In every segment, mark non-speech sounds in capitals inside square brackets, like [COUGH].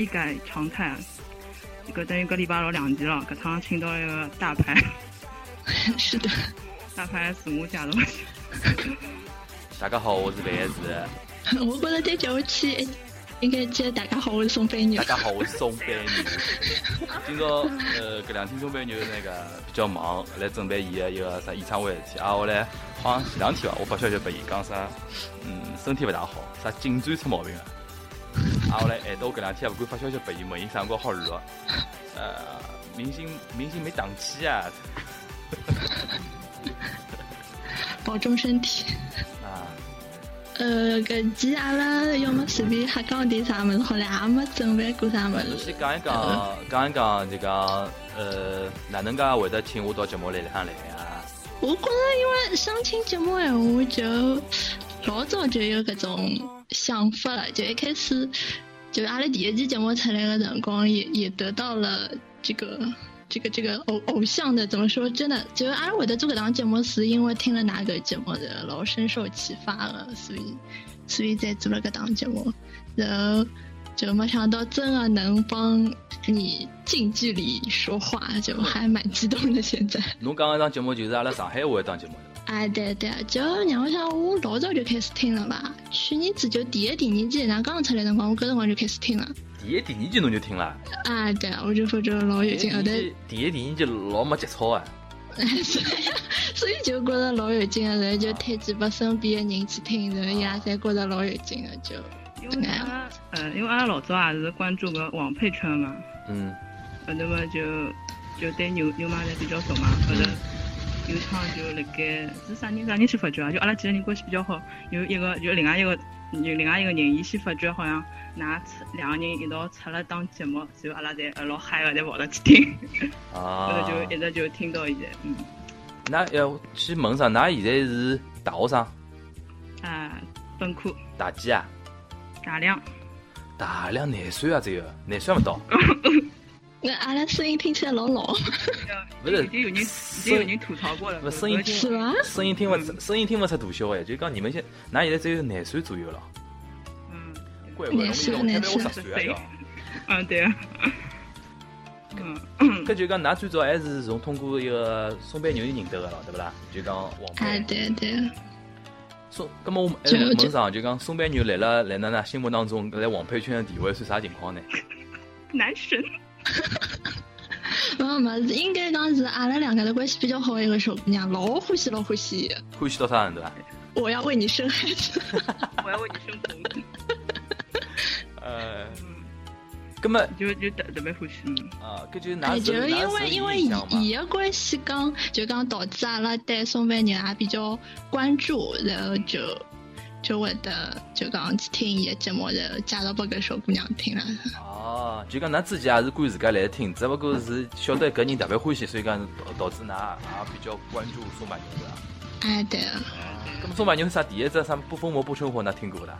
一改常态，搿等于搿礼拜六两期了。搿趟请到了一个大牌，[LAUGHS] 是的，大牌自我介绍。大家好，我是万子。[LAUGHS] 我觉得再叫我去应该接大家好，我是宋飞牛大。家好，我是宋班牛。[LAUGHS] 今朝呃，搿两天宋飞牛那个比较忙，来准备伊个一个啥演唱会的事体。啊，我来好像前两天吧，我发消息拨伊讲啥，嗯，身体勿大好，啥颈椎出毛病了。啊，我来挨到搿两天也勿敢发消息拨伊，问伊啥辰光好录。呃，明星明星没档期啊。[LAUGHS] 保重身体。啊，呃，搿期阿拉要么随便瞎讲点啥物事好了，也没准备过啥物事先。讲一讲，讲一讲，就讲呃，哪能介会得请我到节目里向来啊？我觉着因为相亲节目闲话，就老早就有搿种想法了，就一开始就阿拉第一期节目出来的辰光，也也得到了这个。这个这个偶偶像的怎么说？真的，就阿拉会得做搿档节目，是因为听了哪个节目的，老深受启发了，所以所以才做了搿档节目，然后就没想到真的能帮你近距离说话，就还蛮激动的。现在，[LAUGHS] 侬讲搿档节目就是阿拉上海话一档节目哎，对对，就让我想，我老早就开始听了吧，去年子就第一、第二季那刚出来的辰光，我搿辰光就开始听了。第一、第二季侬就听了，啊，对，我就发觉老有劲，后头。第一、第二季老没节操啊！所 [LAUGHS] 以所以就觉着老有劲的，然后就推荐拨身边的人去听，然后伊拉侪觉着老有劲的，就因为阿拉，嗯，因为阿拉老早也是关注个王配圈嘛，嗯，后头嘛就就对牛牛马侪比较熟嘛，后头有趟就辣盖是啥人啥人去发觉啊？就阿拉几个人关系比较好，有一个就另外一个有另外一个人，伊先发觉好像㑚出两个人一道出了档节目，然后阿拉侪呃老嗨个，侪跑得去听，后啊头，[LAUGHS] 就一直就听到现在，嗯，那要去问啥？㑚现在是大学生，啊，本科大几啊？大两，大两廿岁啊，只有廿岁还没到。[LAUGHS] 那阿拉声音听起来老老，不是已经有人已经有人吐槽过了，不声音听是吧？声音听勿出，声音听勿出大小哎，就讲你们现，㑚现在只有廿岁左右了，嗯。怪不得我廿岁我十岁啊嗯，对啊。嗯，要。搿就讲㑚最早还是从通过一个松板牛认得个了，对勿啦？就讲王哎，配。对对，松，葛么我们还就就问上，就讲松板牛来了，来㑚㑚心目当中，搿在王配圈的地位是啥情况呢？[LAUGHS] 男神。[LAUGHS] 没没，应该讲是阿拉两个的关系比较好的一个小姑娘，老欢喜老欢喜，欢喜到啥程度啊？我要为你生孩子。[LAUGHS] 我要为你生子。[LAUGHS] 呃，嗯，葛么就就特特别欢喜。嗯啊，搿就是哎，㑚就是因为因为伊嘛，伊的关系讲，就讲导致阿拉对宋美龄也比较关注，然后就就会得就讲去听伊个节目，然后介绍拨搿小姑娘听了。哦，就讲㑚自己也是管自家来听，只不过是晓得搿人特别欢喜，所以讲导导致㑚也比较关注松板牛对伐？哎，对，咁么松板牛是啥第一只啥不疯魔不生活㑚听过伐？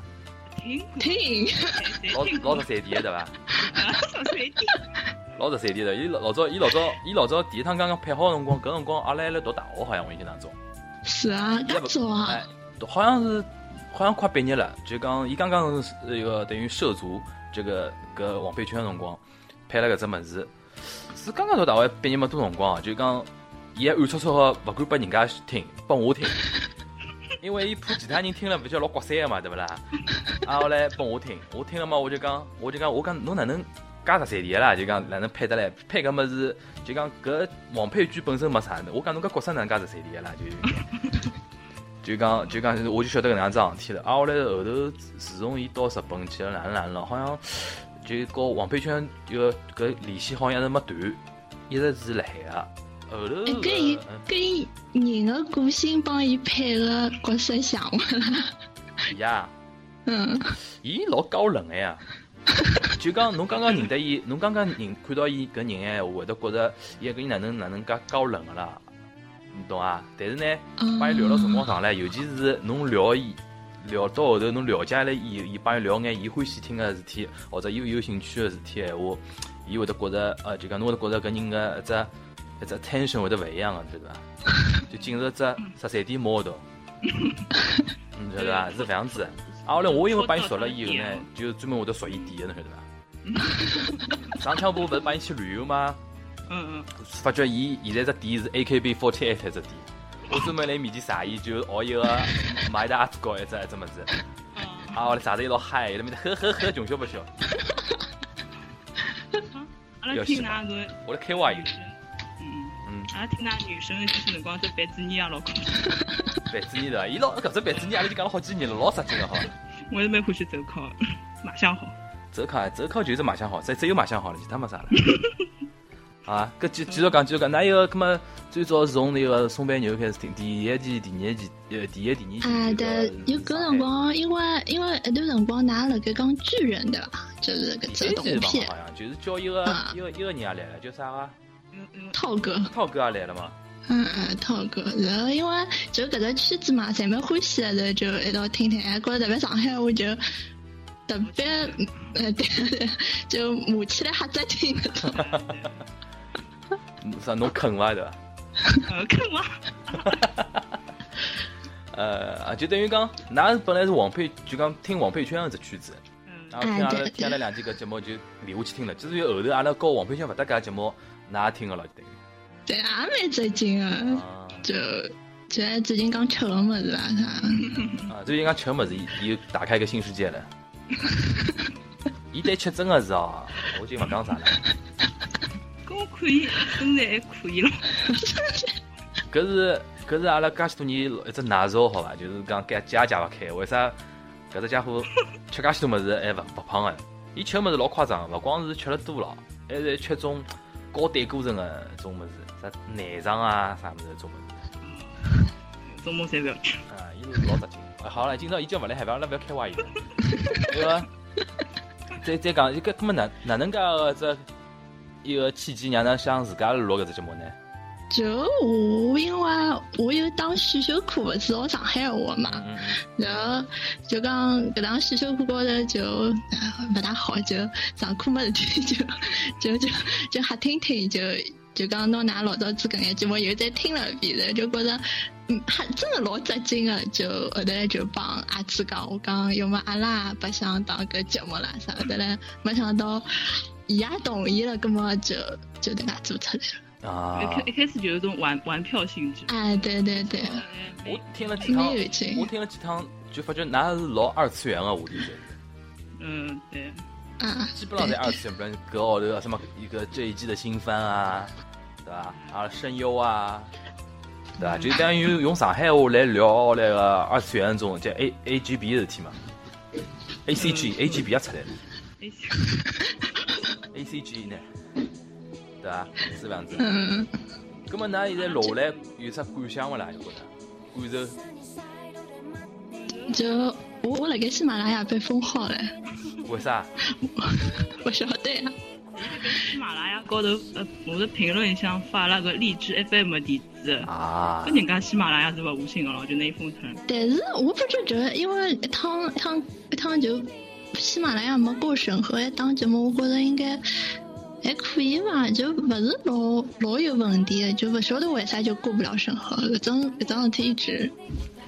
听听，[LAUGHS] 老老实三 D 的对伐？[LAUGHS] 老实三 D 的，伊老老早伊老早伊老早第一趟刚刚配好的辰光，搿辰光阿拉还辣读大学，好像我印象当中，是啊，搿早啊哎，，好像是好像快毕业了，就讲伊刚刚是一个等于涉足这个搿王配圈的辰光，配了搿只物事，是刚刚读大学毕业没多辰光，就讲伊还暗戳戳个勿敢拨人家听，拨我听。因为伊怕其他人听了勿就老刮三个嘛，对勿啦？啊，后来拨我听，我听了嘛，我就讲，我就讲，我讲侬哪能介十三点啦？就讲哪能配得来？配搿物事，就讲搿王配剧本身没啥的，我讲侬搿角色哪能介十三点啦？就 [LAUGHS] 就讲就讲，我就晓得搿能样桩事体了。啊，后来后头自从伊到日本去了，哪能哪能了？好像就和王配圈搿搿联系好像一直没断，一直是辣海个。后头哎，跟伊跟伊人的个性帮伊配个角色像勿啦？伊 [LAUGHS] 呀，嗯，伊老高冷个呀。就讲侬刚刚认得伊，侬刚刚认看到伊搿人闲话，会得觉着伊搿人哪能哪能介高冷个啦，你懂啊？但是呢，帮伊聊了辰光长了，尤其是侬聊伊。聊到后头，侬了解了伊，伊帮伊聊眼伊欢喜听个事体，或者伊有兴趣个事体闲话，伊会得觉着，呃，就讲侬会得觉着搿人个一只一只 tension 会得勿一样个，对伐？[LAUGHS] 就进入只十三点 mode，嗯，晓得伐？是搿样子。啊，后来我因为帮伊熟了以后呢，就专门会得熟伊点个，侬晓得伐？[LAUGHS] 上趟不勿是帮伊去旅游吗？嗯嗯。发觉伊现在只点是 AKB48 只点。我专门来面前查伊，就学一个买的阿子高一只一只么子，啊，我来查得一老嗨，那面呵呵呵，穷笑不笑。[LAUGHS] 阿拉听那个，我来开话语。嗯嗯，阿拉听那女生就是辰光做白纸泥啊，老公。白纸泥的，伊老搿只白纸泥阿拉就讲了好几年了，老实劲了哈。我是蛮欢喜走考，马相好。走考，走考就是马相好，只只有马相好了，其他没啥了。[LAUGHS] 啊，搿继继续讲，继续讲，那一个，搿么最早是从那个松板牛开始听，第一季、第二季，呃，第一、第二季。啊，对，有搿辰光，因为因为一段辰光，㑚辣盖讲巨人对伐？就是搿只动片。好像就是叫一个一个一个人也来了，叫啥个？嗯嗯涛哥。涛哥也来了嘛？嗯嗯，涛哥，然后因为就搿只圈子嘛，侪蛮欢喜的，然后就一道听听，还觉着特别上海话就特别，呃，对对，就骂起来哈再听。[LAUGHS] 啥侬坑伐对伐？坑伐？[LAUGHS] 呃啊，就等于讲，㑚本来是王佩，就讲听王佩圈个只曲子，然后听阿拉听阿拉两集搿节目就连下去听了。至于后头阿拉搞王佩圈勿搭界节目，㑚听个了就等于。对，也蛮最近啊，就就最近刚吃个么子啊，他。啊，最近刚吃个么子，又打开一个新世界了。[LAUGHS] 伊对吃真个是哦，我就勿讲啥了。可以，身材还可以了。[LAUGHS] 搿是搿是阿拉介许多年一只奶罩，好伐？就是讲解解也解勿开，为啥？搿只家伙 [LAUGHS] 吃介许多物事还勿勿胖个？伊吃物事老夸张，勿光是吃了多了，还是吃种高胆固醇个种物事，啥内脏啊啥物事种物事。种物侪勿要吃。啊，伊是老直劲。好了，今朝伊叫勿来海边，阿拉勿要开话伊了。对伐？[LAUGHS] 再再讲一个，搿么哪哪能介个这？一个契机让他想自家录搿只节目呢？就我因为我有当选修课勿是学上海话嘛，然后就讲搿堂选修课高头就勿大好，就上课没事体，就 [LAUGHS] 就就就瞎听听，就就讲拿㑚老早子搿眼节目又再听了一遍，然后就觉着嗯，还真的老扎劲个，就后头来就帮阿志讲，我讲要么阿拉不想当个节目了啥的嘞，没想到。伊也同意了，葛么就就得拿做出来了。啊！一开一开始就是种玩玩票性质。哎，对对对。我听了几趟，我听了几趟，就发觉那是老二次元的话题是。嗯，对。啊。基本上在二次元，不然隔号头什么一个这一季的新番啊，对吧？啊，声优啊，对吧？就等于用上海话来聊那个二次元种叫 A A G B 的事体嘛。A C G A G B 也出来了。A C G 呢，对吧？是这样子。嗯。那么，㑚现在录来有啥感想勿啦？觉得感受？就我我辣盖喜马拉雅被封号了。为啥？[LAUGHS] 不晓得呀。喜马拉雅高头呃，我的评论箱发了个荔枝 F M 地址。啊。跟人家喜马拉雅是勿无信个咯，就那一封村。但是我不觉得，因为一趟一趟一趟就。喜马拉雅没过审核，一档节目我觉着应该还可以吧，就不是老老有问题的，就不晓得为啥就过不了审核。搿种搿种事体一直。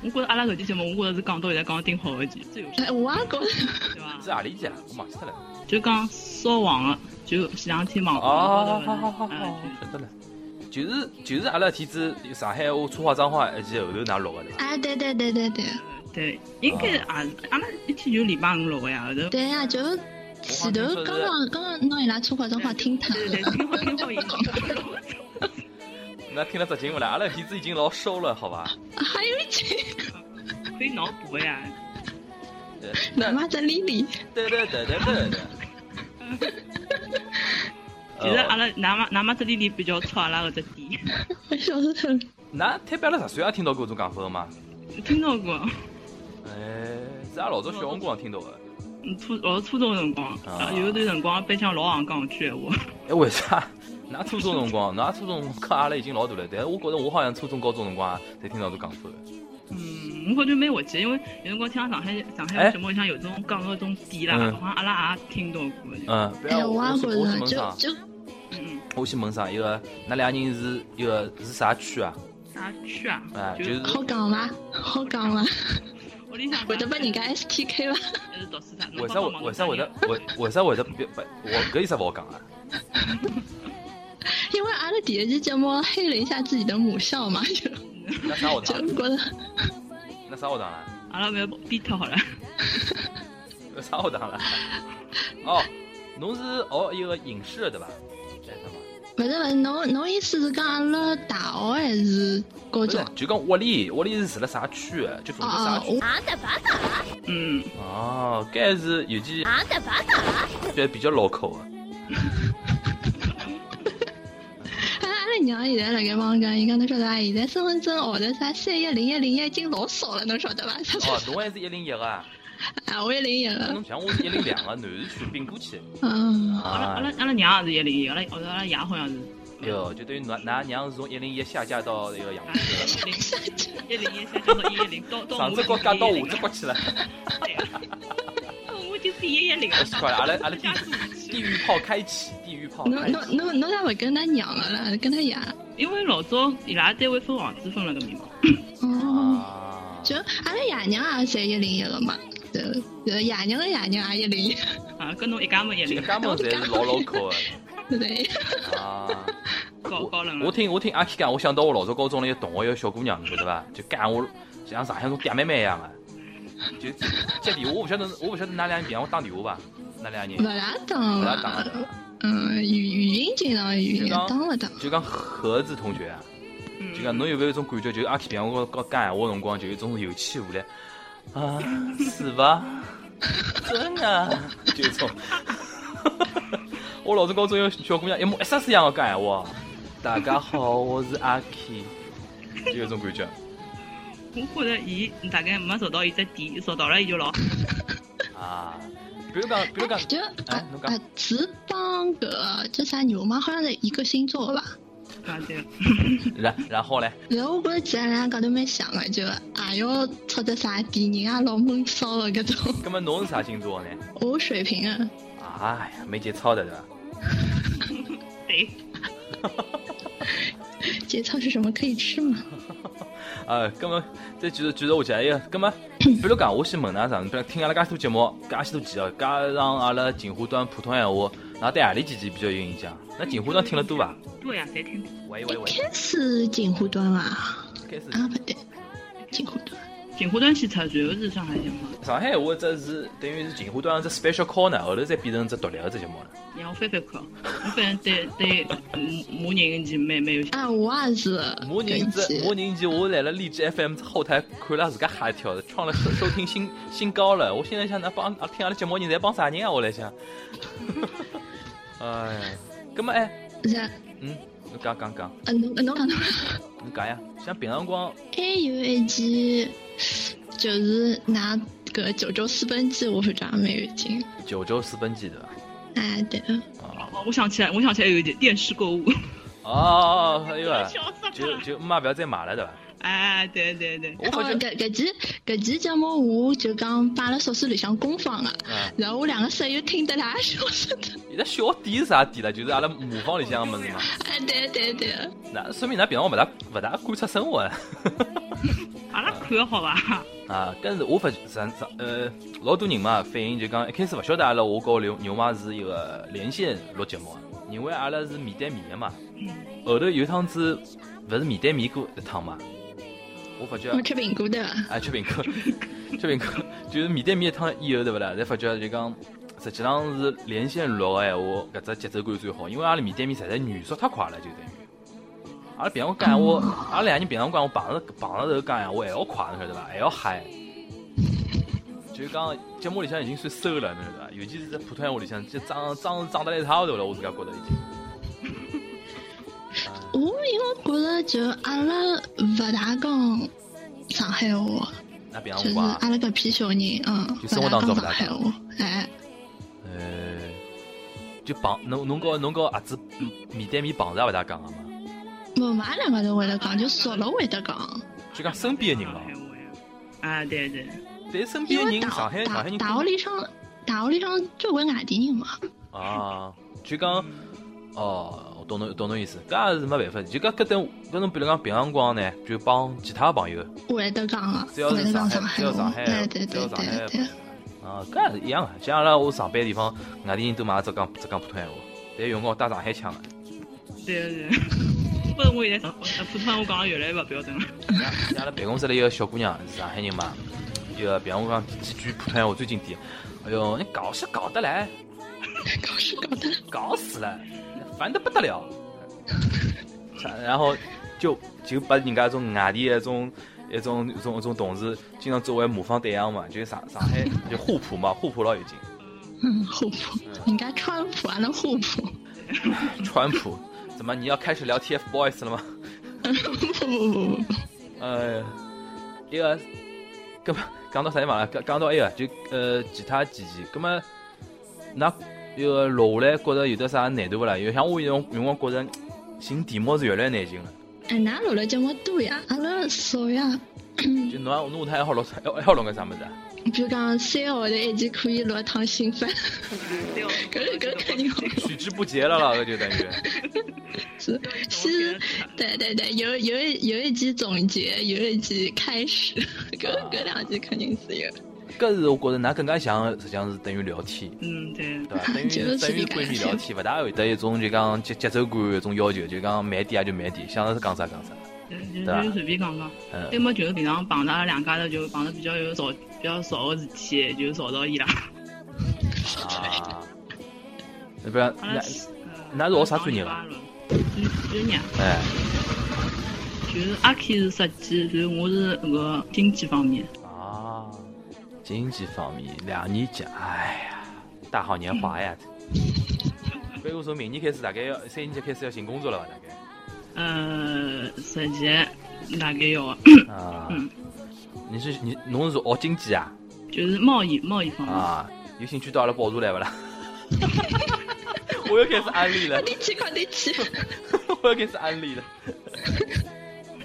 我觉着阿拉搿期节目，我觉着是讲到现在讲顶好一期，最有。哎，我也觉着。对伐？是何里期啊？我忘记脱了。就讲烧黄的，就前两天网哦，好好好好好，晓得了。就是就是阿拉天子上海话粗话脏话一期后头㑚录个对伐？啊，对对对对对。对，应该啊，阿拉一天就礼拜五六个呀，后头。对呀，就前头刚刚刚刚拿伊拉粗话脏话听脱。对对，听好听好已经。那听了只劲勿啦？阿拉鼻子已经老收了，好吧？还有一句。可以脑补呀。哪妈在里里？对对对对对对。其实阿拉哪妈哪妈在里里比较粗阿拉个只点。我笑死脱了。那特别阿拉十岁也听到过这种讲法吗？听到过。哎，是俺老早小辰光听到的。嗯初老是初中的辰光，啊呃有一段辰光班腔老行讲句闲话。[LAUGHS] 哎，为啥？㑚初中辰光，㑚初中看阿拉已经老大了，但是我觉着我好像初中、高中辰光也侪听到都讲错的。嗯，我感觉蛮滑稽，因为有辰光听上海上海哎节目里向有种讲个种点啦，嗯好像阿拉也听到过。嗯，不哎，要，我我也先觉我先问啥？着就就嗯我先问上？一个，那俩人是一个是啥区啊？嗯，啥区啊？哎，就就是好讲伐？好讲伐？屋里向会得把人家 STK 伐？还是读书啥？为啥会为啥会得为为啥会得别不？我搿有啥勿好讲啊？[LAUGHS] 因为阿拉第一期节目黑了一下自己的母校嘛，[LAUGHS] 就那啥学堂？就觉得那啥学堂啦？阿拉勿要逼脱好了。那啥学堂啦？哦，侬是学一个影视的对伐？哎，什么？勿是勿是，侬侬意思是讲阿拉大学还是高中？，就讲屋里，屋里是住了啥区的？就住辣啥哦，区？我嗯，哦，搿是有记，觉得比较老口的。[LAUGHS] 阿拉娘现在辣盖帮我讲，伊讲侬晓得伐？现在身份证号头啥三一零一零一已经老少了，侬晓得伐？哦，[LAUGHS] 侬还是一零一个啊？啊，我一零一了那侬。像我是一零两个，南市区并过去。嗯，阿拉阿啊拉，阿拉娘也是一零一，阿拉阿拉爷好像是。哟，就等于㑚㑚娘是从一零一下架到那个杨啊浦去了。一零一零一下降到一一零，到到上我只国嫁到下110只国去了，[LAUGHS] 我就是一一零太奇怪了！阿拉阿拉地 [LAUGHS] 地狱炮开启，地狱炮侬。侬侬侬咋勿跟他娘了啦？跟他爷？因为老早伊拉单位分房子分了个密码。哦，啊，就阿拉爷娘也侪一零一了嘛，对，对，爷娘的爷娘也一零一，啊，跟侬一家门一零，一个家门侪是老老口的对。啊。[LAUGHS] 高高冷。我听我听阿 K 讲，我想到我老早高中的一个同学，一个小姑娘，你晓得伐？就干我像上海那种嗲妹妹一样的，就接电话，我不晓得我不晓得哪两人平常打电话吧？哪两人勿？大当不大打了，嗯，语语音经常语音当了当，就讲盒子同学啊，嗯就讲侬有没有一种感觉，就是阿 K 平常我跟讲闲话的辰光，就有一种有气无力啊，是伐？[LAUGHS] 真的，就这种。我老早高中有小姑娘一模一模一样的讲闲话，大家好，我是阿 K，就有种感觉我觉着伊大概没找到伊只点，找到了伊就老。[LAUGHS] 啊。比如讲，比如讲，就哎侬讲啊啊，子帮个叫啥牛妈，好像是一个星座吧。啊对，[LAUGHS] 然然后嘞，然后我觉着其他人高头蛮像的，就也要出只啥点，人也老闷骚的搿种。那么侬是啥星座呢？[LAUGHS] 我水平啊，哎呀，没节操的对吧？[LAUGHS] 对，[LAUGHS] 节操是什么？可以吃吗？呃，[LAUGHS] 葛么再继续继续下去，哎，葛么，比如讲，我先问㑚啥？比如听阿拉介许多节目，介许多期哦，加上阿拉锦湖端普通闲话，那对何里几期比较有印象？那锦湖端听了多伐？对呀，侪听。喂喂喂，开始锦湖端吧？开始啊，不对，锦湖端。锦湖端去出，然后是上海节目。上海话这是等于是锦湖端只 special corner，后头再变成只独立的只节目了。让我翻翻看，我反正对对马马人机蛮蛮有。啊，我也是。马人这马人机，我来了荔枝 FM 后台看了自家吓一跳，创了收 [LAUGHS] 收听新新高了。我现在想，那帮啊听阿拉节目人在帮啥人啊？我来想。[LAUGHS] 哎呀，葛么哎，是啊，嗯，侬讲讲讲，嗯，侬侬讲侬。侬讲呀。像平常辰光，还有一期就是拿个九州私奔记，我反正也蛮有劲。九州私奔记对伐？哎，对。啊哦，我想起来，我想起来有一点电视购物。哦，还有就了！就妈不要再买了对伐？哎，对对对，哦，我发觉，搿搿期搿期节目我就讲摆辣宿舍里向公放个，嗯，然后我两个室友听得来笑死的。伊拉小点是啥点了？就是阿拉模仿里向个物事嘛。哎，对对对，那说明㑚平常勿大勿大观察生活啊。阿拉看个好伐？啊，但是我发觉上上呃，老多人嘛反映就讲一开始勿晓得阿拉我和牛牛妈是一个连线录节目的，认为阿拉是面对面的嘛。后头有趟子勿是面对面过一趟嘛，我发觉我吃苹果对伐？啊吃苹果，吃苹果，[LAUGHS] 就是面对面一趟以后对勿啦？才发觉就讲实际上是连线录个闲话，搿只节奏感最好，因为阿拉面对面实在语速太快了，就等于。阿拉平常讲闲话，阿拉两个人平常讲话碰着碰着头讲闲话还要快，侬晓得伐？还要嗨。就是讲节目里向已经算收了，侬晓得伐？尤其是在普通闲话里向，就长长长得来一塌糊涂了，我自家觉得已经。我因为觉着就阿拉勿大讲上海话，就是阿拉搿批小人，嗯，就生活当中勿勿大讲上海话，哎，呃，就碰侬侬跟侬跟阿子面对面碰着也勿大讲个嘛，我们阿两个都会得讲，就熟了会得讲。就讲身边个人咯。啊，对对，但身边个人，因为大上海上大海人大学里向，大学里向交关外地人嘛，啊，就讲哦，我懂侬懂侬意思，搿也是没办法，就搿搿等搿侬比如讲平常辰光呢，就帮其他朋友，会得讲个，只要是上海，只要上海，对对只要对上海对对。啊，搿也是一样个，像阿拉我上班地方，外地人都嘛只讲只讲普通闲话，但有辰光带上海腔个。对对。[LAUGHS] 不是我现在普通话我讲的越来越勿标准了。像阿拉办公室里一个小姑娘是上海人嘛，一个比方我讲几句普通闲话最经典，哎哟，你搞是搞得来，[LAUGHS] 搞是搞得来，搞死了，烦得不得了。[LAUGHS] 然后就就把人家种外地的一种一种一种一种同事经常作为模仿对象嘛，就上上海 [LAUGHS] 就互补嘛，互补老有劲。嗯，互补，人家川普，还能互补，[LAUGHS] 川普，怎么你要开始聊 TFBOYS 了吗？不不不不不，呃，一个，咁么讲到啥地方了？讲讲到埃个，就呃其他几期，咁么那一个录下来，觉着有得啥难度勿啦？因为像我有辰有辰光觉着寻题目是越来越难寻了。哎，㑚录了节目多呀，阿拉少呀。就侬啊侬还好录，还还好录个啥么子啊？比如讲三个号头一集可以录一趟新番，搿搿肯定好。取之不竭了啦，搿就等于。[LAUGHS] 是是，对对对，有有一有一集总结，有一集开始，搿搿两集肯定是有。搿是我觉着㑚更加像，实际上是等于聊天，嗯，对。对伐？[LAUGHS] 等于就是等于闺蜜聊天，勿大会得一种就讲节节奏感一种要求，就讲慢点也就慢点，想是讲啥讲啥。就就随便讲讲，嗯要么就是平常碰到阿拉两家头就碰到比较有吵比较吵个事体，就吵到伊拉。啊，那不然阿拉那那是学啥专业伐伐？专业，哎，就是阿 K 是设计，然后我是那个经济方面。啊，经济方面两年级，哎呀，大好年华呀！[LAUGHS] 所以我说明年开始大概要三年级开始要寻工作了吧？大概呃，实际大概要，啊嗯，你是你侬是学经济啊？就是贸易贸易方面。啊，有兴趣到阿拉报社来不啦？我又开始安利了快，点去，快点去！我又开始安利了。[LAUGHS] [LAUGHS]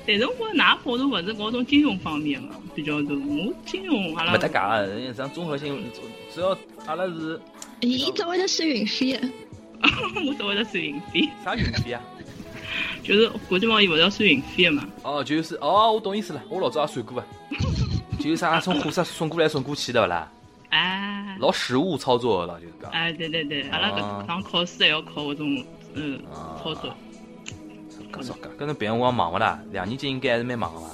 但是我觉着㑚报道勿是搞种金融方面个，比较多。我金融阿拉没得讲啊，人家像综合性，只要阿拉是伊只会得收运费的，[LAUGHS] 我只会得收运费，啥运费啊？[LAUGHS] 就是国际贸易勿是要收运费个嘛？哦，就是哦，我懂意思了，我老早也算过啊，[LAUGHS] 就是啥从货车送过来送过去的勿啦？哎，老实务操作的了，就是讲。哎，对对对，阿拉啊搿趟考试还要考搿种嗯啊操作，搿少搿，搿侬别辰光忙勿啦？两年级应该还是蛮忙个伐？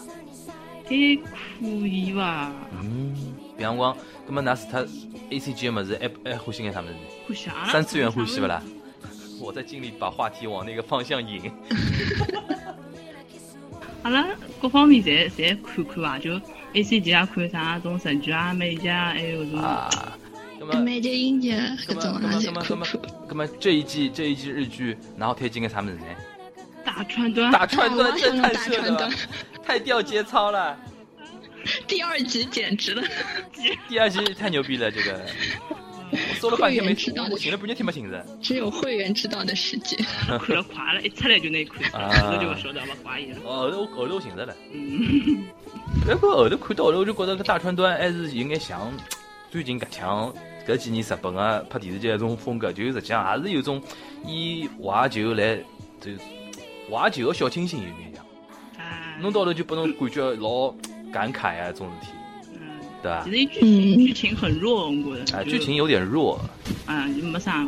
还可以伐？嗯，别辰光，葛末㑚除脱 A C G 个物事，还还欢喜眼啥物事？欢喜阿拉三次元欢喜勿啦？我在尽力把话题往那个方向引。[LAUGHS] 阿拉各方面侪侪看看伐，就 A C G 也看啥种神剧啊、美剧啊，还有种啊，葛末美剧、英剧各种也葛末葛末葛末葛末侪看看。葛末 [LAUGHS] 这一季这一季日剧，然后推荐个啥么子呢？大川端。大川端啊真太大川端太掉节操了。第二集简直了，第二集太牛逼了，这个 [LAUGHS] 我搜了半天没会员知道，的我寻了半天听没清着。只有会员知道的世界。看了快了，一出来就那看出来，啊后头就不晓得勿怪伊了。哦，后头后头我寻着了。嗯，[LAUGHS] 不过后头看到后头，我就觉得搿大川端还是有眼像最近搿腔搿几年日本个拍电视剧那种风格，就实际上还是有种以怀旧来就怀旧个小清新有眼像，啊，弄到后头就拨侬感觉老感慨啊，这种事体，嗯，对吧其？实伊剧情剧情很弱，我觉得。啊，就剧情有点弱，啊，就没啥。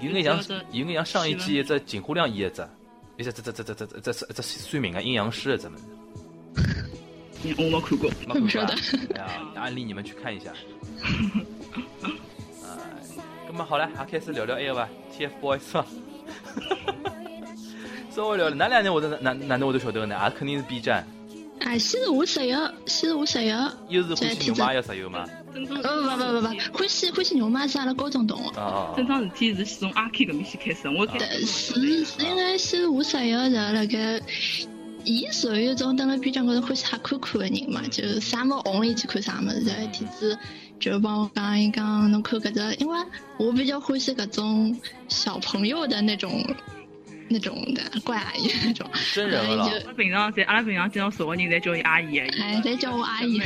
有眼像有眼像上一季一只井户亮演一只，一只这这这这这这这这算命个阴阳师的这么。嗯我没看过。没看过哎呀，安利你们去看一下。哎，那么好了，还开始聊聊 A 个吧，TFBOYS 吧。稍微聊聊，哪两年我都哪哪能我都晓得个呢？也肯定是 B 站，啊，先是我室友，先是我室友。又是欢喜牛妈要室友嘛。正常呃，不不不不，欢喜欢喜牛妈是阿拉高中同学。啊啊正常事体是先从阿 K 搿面先开始，我是是因为先是我室友是辣盖伊属于一种蹲辣边疆高头欢喜瞎看看的人嘛，就啥么红伊去看啥么子。然后一天子就帮我讲伊讲，侬看搿只，因为我比较欢喜搿种小朋友的那种那种的怪阿姨那种。真人了，阿拉平常在阿拉平常经常熟个人侪叫伊阿姨。哎，侪叫我阿姨。哦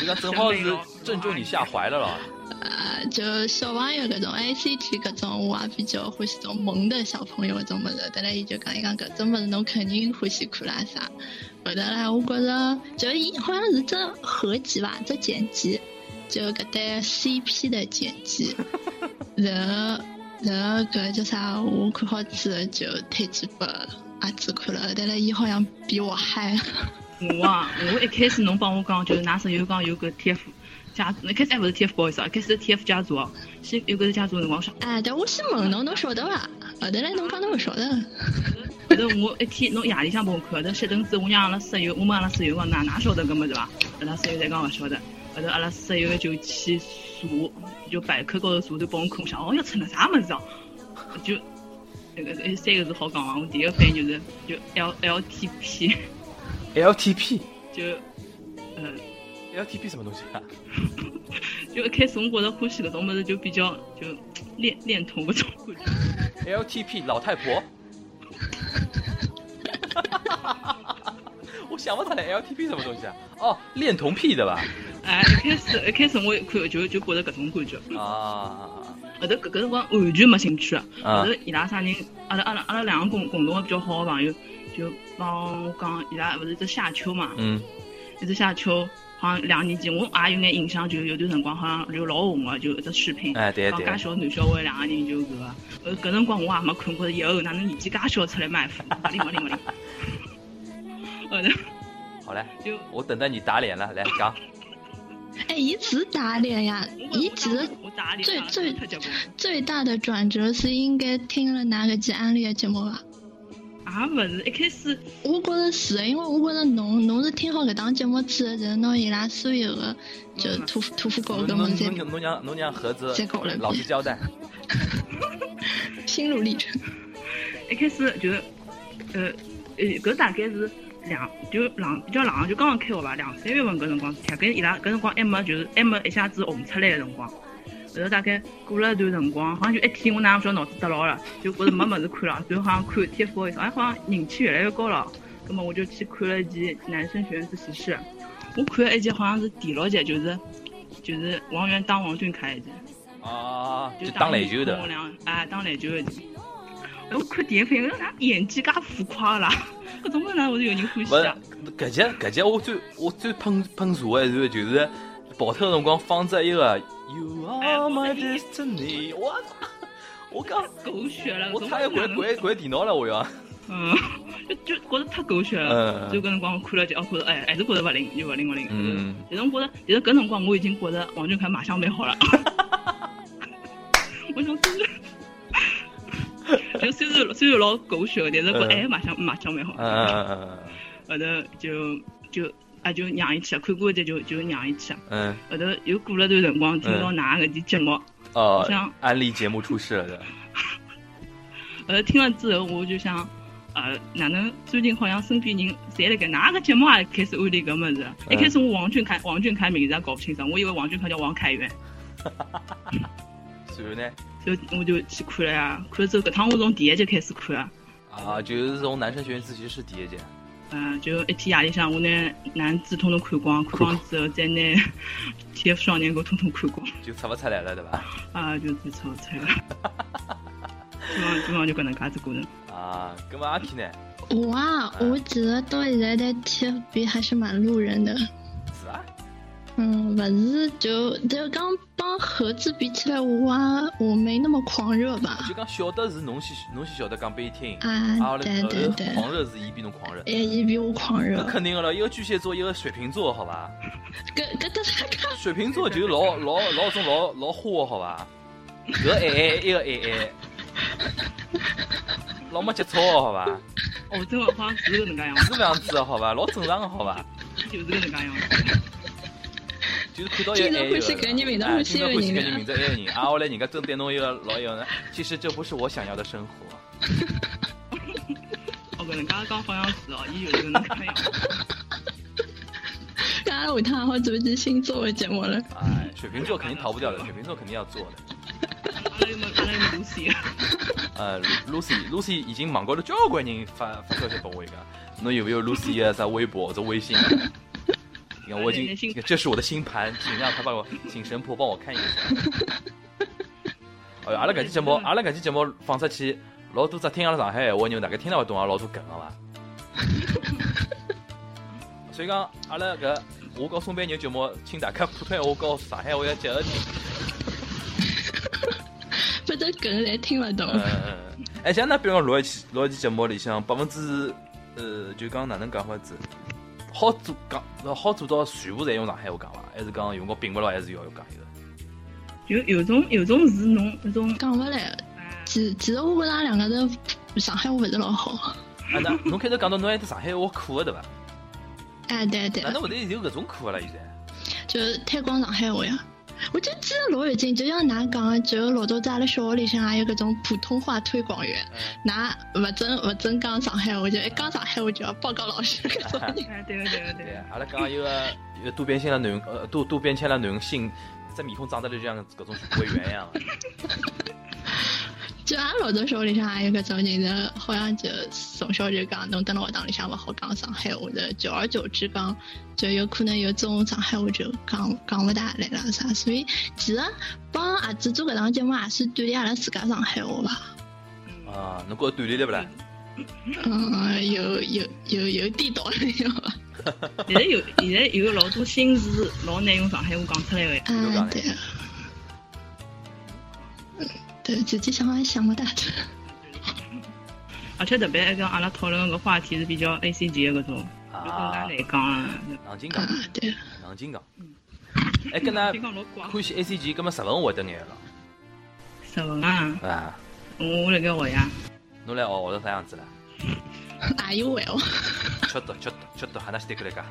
这个正好是正中你下怀了咯。呃，就小朋友搿种 I C T 搿种，我也比较欢喜种萌的小朋友搿种物事。得来伊就讲伊讲搿种物事侬肯定欢喜看啦啥。后头来我觉着，就伊好像是只合集吧，只剪辑，就搿对 CP 的剪辑。[LAUGHS] 然后然后搿叫啥？我看好之后就推荐拨阿子看了。但是伊好像比我嗨。我啊，我一开始侬帮我讲，就是㑚室友讲有个 TF 家族，一开始还勿是 TF 不好意思啊，一开始是 TF 家族哦，先有个是家族的辰光，我想，哎，但我先问侬，侬晓得伐？后头来侬讲侬勿晓得。后头我一天侬夜里向帮我看，后头熄灯之后，我让阿拉室友，我问阿拉室友讲，哪哪晓得搿物事伐？阿拉室友侪讲勿晓得，后头阿拉室友就去查，就百科高头查，就帮我看，我想哦，要成了啥么子啊？就那个那三个字好讲啊，我第一个反应就是就 L LTP，LTP 就呃。LTP 什么东西啊？[LAUGHS] 就一开始我觉着欢喜搿种物事就比较就恋恋童搿种感觉。LTP 老太婆。[LAUGHS] 我想不出来 LTP 什么东西啊？哦，恋童癖对吧？哎，一开始一开始我一看就就觉着搿种感觉，啊，后头搿搿辰光完全没兴趣啊。啊后头伊拉啥人，阿拉阿拉阿拉两个共共同个比较好个朋友，就帮我讲，伊拉勿是只夏秋嘛，嗯，一只夏秋。好像两年前，我也有眼印象，就有段辰光好像就老红个，就一只视频，哎对对讲介小男小孩两个人就搿个，呃，搿辰光我也没看过，以后哪能年纪介小出来卖腐，勿灵勿灵勿灵。后头好嘞，就我等待你打脸了，来讲。哎，一直打脸呀！一直打脸最最最大的转折是应该听了哪个集安利的节目吧？啊，不是一开始，我觉着是的，因为我觉着侬侬是听好搿档节目之后，然后拿伊拉所有的就屠夫屠夫狗侬搿么子侬侬侬让侬让盒子老实交代。[LAUGHS] 心路历程。[LAUGHS] 一开始就，呃，呃，搿大概是两就冷比较冷，就刚刚开学吧，两三月份搿辰光事体，跟伊拉搿辰光还没就是还没一下子红出来个辰光。后头大概过了一段辰光，好像就一天，我哪能晓得脑子得牢了，就觉着没物事看了，然后好像看 TFBOYS，哎，好像人气越来越高了，葛么我就去看了一集《男生学院自习室》，我看了一集好像是第六集，就是就是王源当王俊凯一集。啊，就就打篮球的我。俩哎，打篮球的。哎，[LAUGHS] 我看第一反应，哪演技介浮夸啦？[LAUGHS] 搿种物事哪会是有人欢喜勿啊？搿集搿集我最我最喷喷茶的一段就是跑脱的辰光放着一个 You 哎 are my destiny，我操！我刚狗血了，我差点关关关电脑了，我要。嗯，就 [LAUGHS] 就觉着太狗血了。嗯就搿辰光看了就哦，觉着哎，还是觉着勿灵，就勿灵勿灵。嗯。但是我觉着，但是搿辰光我已经觉着王俊凯马上蛮好了。我想就是。就虽然虽然老狗血的，但是觉得嗯哎马上马上蛮好。嗯嗯嗯 [LAUGHS] 后头就就啊就让伊去了，看过一集就就让伊去了。嗯后头又过了段辰光，听到㑚搿期节目，哦像，安利节目出事了的。[LAUGHS] 后头听了之后，我就想，呃，哪能最近好像身边人侪辣盖哪个节目也开始安利搿么子？一开始我王俊凯王俊凯名字也搞不清爽，我以为王俊凯叫王凯源，[LAUGHS] 随后呢？就我就去看了呀。看了之后，搿趟我从第一集开始看啊。啊，就是从男生学院自习室第一集。嗯，就一天夜里向，我拿男子统统看光，看光之后再拿 [LAUGHS] TF 少年给统统看光，就出不出来了，对吧？啊，就最超菜了。基本上基本上就搿能介子过程。啊，咁么阿 K 呢？我啊，我觉得到现在在 TFB 还是蛮路人的。嗯，不是，就就刚帮盒子比起来，我啊我没那么狂热吧就。讲晓得是侬先侬先晓得讲拨伊听，啊，啊，后对来后头对对，狂热是伊比侬狂热。哎，伊比我狂热那。肯定个了，一个巨蟹座，一个水瓶座，好吧？搿搿搭啥看，水瓶座就是老老老种老老花的，好吧？搿爱爱一个爱爱，老没节操的，好吧？哦，真的好像是搿能介样子，是搿样子的，好吧？老正常的，好吧？就是搿能介样子。就是看到一个爱一个经常欢喜搿人名字哎欢喜经常欢喜搿搿人人名字爱个人，啊，后来人家真对侬一个老一个呢，其实这不是我想要的生活。[LAUGHS] 哦，搿能介讲好像是哦，伊就是搿能介样。那阿拉下趟还好做一期星座的节目了。哎，水瓶座肯定逃不掉的，水瓶座肯定要做的。阿拉又没阿拉又没露西，[LAUGHS] 呃，Lucy Lucy 已经网高头交关人发发消息给我一个，侬有没有 Lucy 的啥微博或者微信我已经，这是我的星盘，请让他帮我，[LAUGHS] 请神婆帮我看一下。[LAUGHS] 哎呦，阿拉搿期节目，阿拉搿期节目放出去，老多只听阿拉上海闲话人大概听得勿懂啊，老多梗个伐？[LAUGHS] 所以讲，阿拉搿我告松板牛节目，请大家普通闲话告上海话要结合听。反正梗侪听勿懂。嗯嗯嗯。哎，像那比如讲录一期录一期节目里向，百分之呃，就讲哪能讲法子，好做讲好做到全部侪用上海话讲伐？还是讲有辰光并勿牢，还是要讲一个？有有种有种是侬那种讲勿来，其其实我觉着阿拉两个人上海话勿是老好。啊，那侬开头讲到侬还是上海话课个对伐？哎，对对哪。能会得有搿种课个了？现在？就是推广上海话呀。我就记得老有劲，就像㑚讲个，就老早在阿拉小学里向也有搿种普通话推广员，㑚勿准勿准讲上海话，就一讲上海话就要报告老师搿种人。[LAUGHS] 哎，对个对个对对个。，阿拉刚刚有个渡边谦的囡呃渡渡边谦的男性，这面孔长得就像搿种委员一样的。[LAUGHS] 就阿拉老早小学里向也有搿种人，就好像就从小就讲，侬蹲辣学堂里向勿好讲上海话的，久而久之讲，就有可能有种上海话就讲讲勿大来了啥。所以其实帮阿子做搿档节目也是锻炼阿拉自家上海话伐。啊，侬觉着锻炼了不啦？嗯，有有有有点道理伐？现在有现在有老多新词老难用上海话讲出来个呀。啊，对。嗯，对自己想也想不大出。[LAUGHS] 而且特别爱跟阿拉讨论个话题是比较 A C G 的搿种，就更加啊，难讲了。冷静讲啊，，对。冷静讲。哎，跟㑚听讲老怪。欢喜 A C G，葛么日文会得眼了日文啊，啊？我辣盖学呀。侬来学学成啥样子了？啊有会哦，ちょっとちょっとちょっと話してくれか。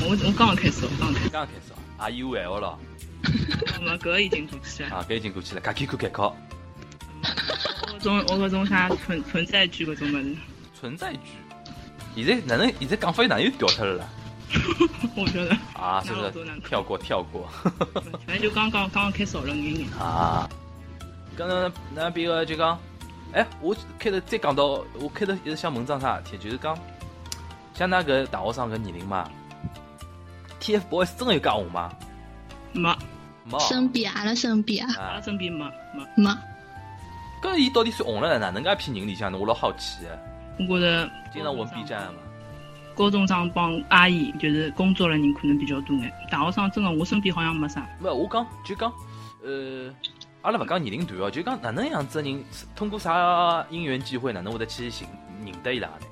我我刚刚开始学，刚刚开始刚刚开始啊，有闲话了学。 没，搿个已经过去了。啊，搿已经过去了，家己看改考。我种我搿种啥存存在句搿种物事，存在句，现在哪能现在讲法又哪能又掉脱了啦？[LAUGHS] 我觉得，啊，那是不是跳过跳过？[LAUGHS] 反正就刚刚刚刚开始学了眼眼。啊，刚刚那边个就讲，哎，我开头再讲到，我开头一直想问桩啥事体，就是讲，像那个大学生搿年龄嘛，TFBOYS 真的有介红吗？没，没身边阿拉身边啊，阿拉啊，身边没没。没。搿伊到底算红了哪能介一批人里向呢？我老好奇的，我觉着经常玩 B 站嘛。高中生帮阿姨就是工作的人可能比较多眼，大学生真的我身边好像没啥。没，我讲就讲，呃，阿拉勿讲年龄段哦，就讲哪能样子的人，通过啥因缘机会，哪能会得去寻认得伊拉呢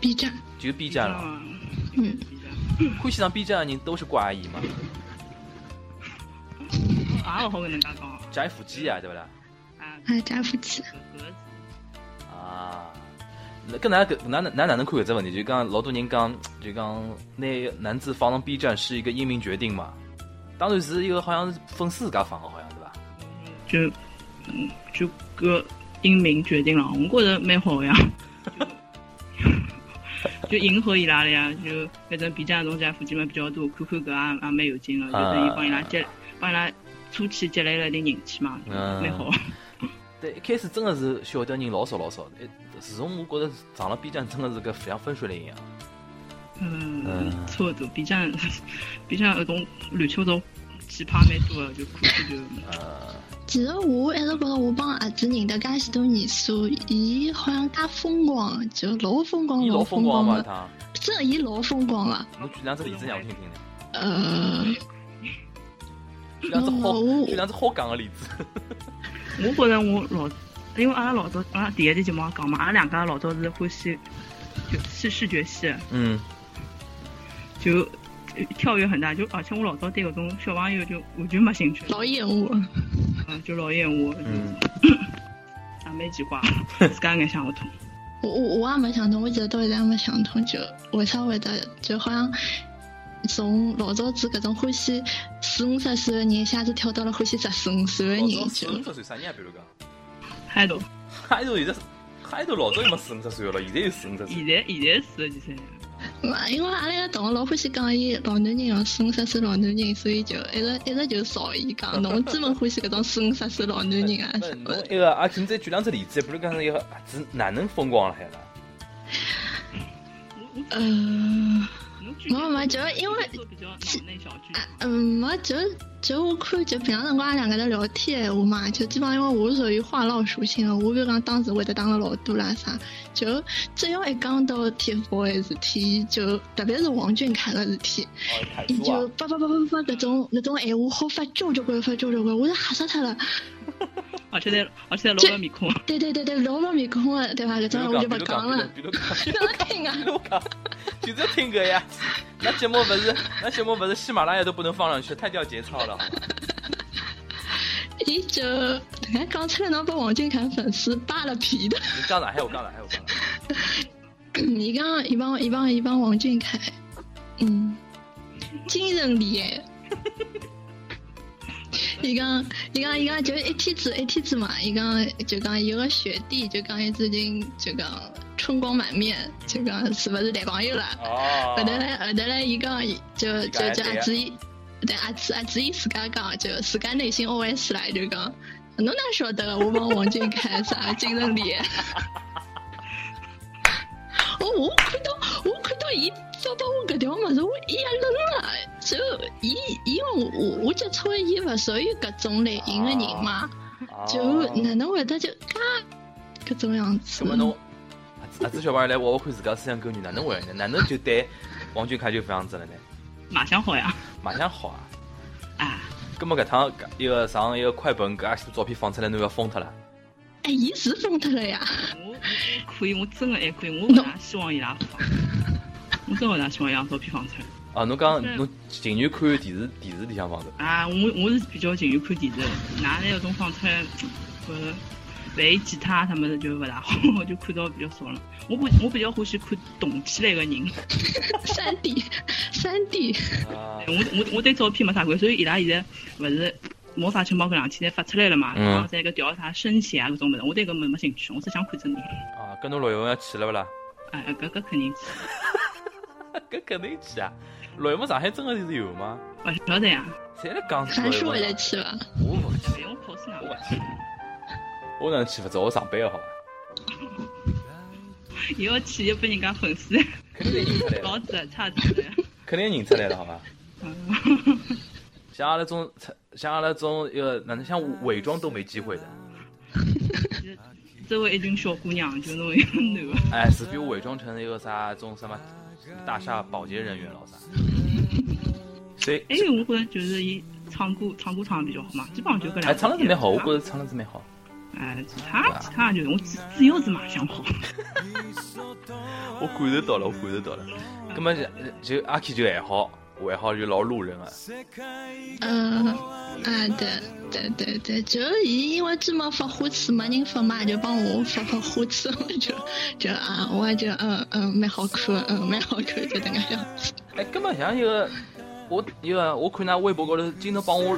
？B 站，就 B 站了，嗯欢喜上 B 站的人都是怪阿姨嘛，也勿好搿能介讲。加腹肌啊，对不啦？啊，哎，家夫妻，搿个啊，那搿哪搿哪哪哪哪能看搿只问题？就讲老多人讲，就讲那男子放上 B 站是一个英明决定嘛？当然是一个好像是粉丝自家放的，好像对吧？就嗯就搿英明决定了，我觉着蛮好呀。[LAUGHS] 就就迎合伊拉了呀，就反正 B 站种家附近嘛比较多，看看搿也也蛮有劲个，就等于帮伊拉接帮伊拉初期积累了点人气嘛，嗯蛮好。[LAUGHS] 对，一开始真的是晓得人老少老少的，哎自从我觉得上了 B 站，真的是跟像分水岭一样。嗯嗯，差不 [LAUGHS] 多。B 站 B 站搿种乱七八糟奇葩蛮多的，就看看就呃，其实我一直觉得我帮阿子认得介许多年数，伊好像介疯狂，就老疯狂，老疯疯狂嘛，的，真的伊老疯狂了。侬举两只例子让我听听呢？呃，举两只好，嗯举两只好讲的例子。[LAUGHS] 我觉着我老，因为阿拉老早阿拉第一期节目也讲嘛，阿拉两家老早是欢喜就是视觉系，嗯，就呃跳跃很大，就而且我老早对搿种小朋友就完全没兴趣，老厌恶。嗯，就老厌恶，嗯，也蛮奇怪，自家也想勿通。我我我也没想通，我记得到现在也没想通，就为啥会得就好像从老早子搿种欢喜四五十岁的人，一下子跳到了欢喜十四五岁的人，四五十岁啥人啊？比如讲，海头，还有现在海头老早就没四五十岁了，现在有四五十岁。现在现在四十几岁因为阿拉个同学老欢喜讲伊老男人哦，四五十岁老男人，所以就一直一直就少伊讲，侬专门欢喜搿种四五十岁老男人啊不侬什么的。一个啊，你再举两只例子，比如讲一个孩子哪能风光了海了？我我呃，侬举没没就因为做比较脑就就我看就平常辰光阿拉两个头聊天闲话嘛，就基本上因为我是属于话唠属性的，我比如讲当时会得讲了老多啦啥，就只要一讲到 TFBOYS 的事体，就特别是王俊凯的事体，伊就叭叭叭叭叭搿种搿种闲话好发交交关发交交关，我都吓死脱了。而且在而且在老个面孔，对对对对，老老面孔的，对伐？搿种闲话就讲，比如讲，勿讲了。比如讲，哪能听啊就是听搿呀。那节目不是，那节目不是喜马拉雅都不能放上去，太掉节操了。好吗伊就哎讲出来，[LAUGHS] 能把王俊凯粉丝扒了皮的。你讲哪海？我讲哪海？我讲哪海？伊讲伊帮伊帮一帮王俊凯，嗯，精神恋爱。伊讲伊讲伊讲就一天子一天子嘛，伊讲就讲有个学弟就讲伊最近就讲春光满面，就讲是不是谈朋友了？哦后头来后头来伊讲就就就阿子伊，对阿子阿子伊自家讲就自家内心 OS 来就讲，侬哪晓得我帮王俊凯啥精神恋爱？我我看到我看到伊发拨我搿条物事，我一下愣了。就伊因为我我接触的伊勿属于搿种类型的人嘛，就哦哪能会得就介搿种样子那？么侬阿子小朋友来活活看自家思想根源，哪能会呢？哪能就对王俊凯就这样子了呢？马相好呀，马相好啊！啊，葛么搿趟搿一个上一个快本搿阿些照片放出来，侬要疯脱了。哎，伊是疯脱了呀！我我我可以，我真的还可以，我勿大希望伊拉放，我真勿大希望伊拉照片放出来。啊，侬讲侬情愿看电视电视里向放的，啊，我我是比较情愿看电视的，哪那种放出来，觉着万一吉他什么的就勿大好，我就看到比较少了。我不我比较欢喜看动起来个人，三 D，三 D，啊，我我我对照片没啥关系，所以伊拉现在勿是魔法城堡搿两天侪发出来了嘛，嗯然后在搿调啥深浅啊搿种物事，我对搿没没兴趣，我只想看真人。啊，跟侬陆永要去了勿啦？哎，搿搿肯定去 [LAUGHS] 搿肯定去啊！陆永上海真的是有吗？勿晓得呀，谁来讲樊叔会陆永得去伐？我勿去，哎我考试哪我勿去。我哪能去勿着？我上班个好伐？伊要去又被人家粉丝肯定 [LAUGHS] [LAUGHS] 认出来了，老子差子的。肯定认出来了，好伐？嗯像阿拉种，像阿拉种一个哪能像伪装都没机会的，[LAUGHS] 周围一群小姑娘，就侬一个男的，哎，除非我伪装成一个啥种什么大厦保洁人员咯啥。所以，哎，我觉着就是伊唱歌唱歌唱的比较好嘛，基本上就搿两。哎，唱的是蛮好，我觉着唱的是蛮好。哎，其他其他就是我只只有是马相好。[LAUGHS] 我感受到了，我感受到了。葛么就就阿 K 就还好，我还好就老路人啊。嗯，啊，对对对对，就伊因为专门发花痴，没人发嘛，就帮我发发花痴，我就就啊，我也就嗯嗯蛮好看，嗯蛮好看，就这个样子。哎，根本像一个我一个我看那微博高头经常帮我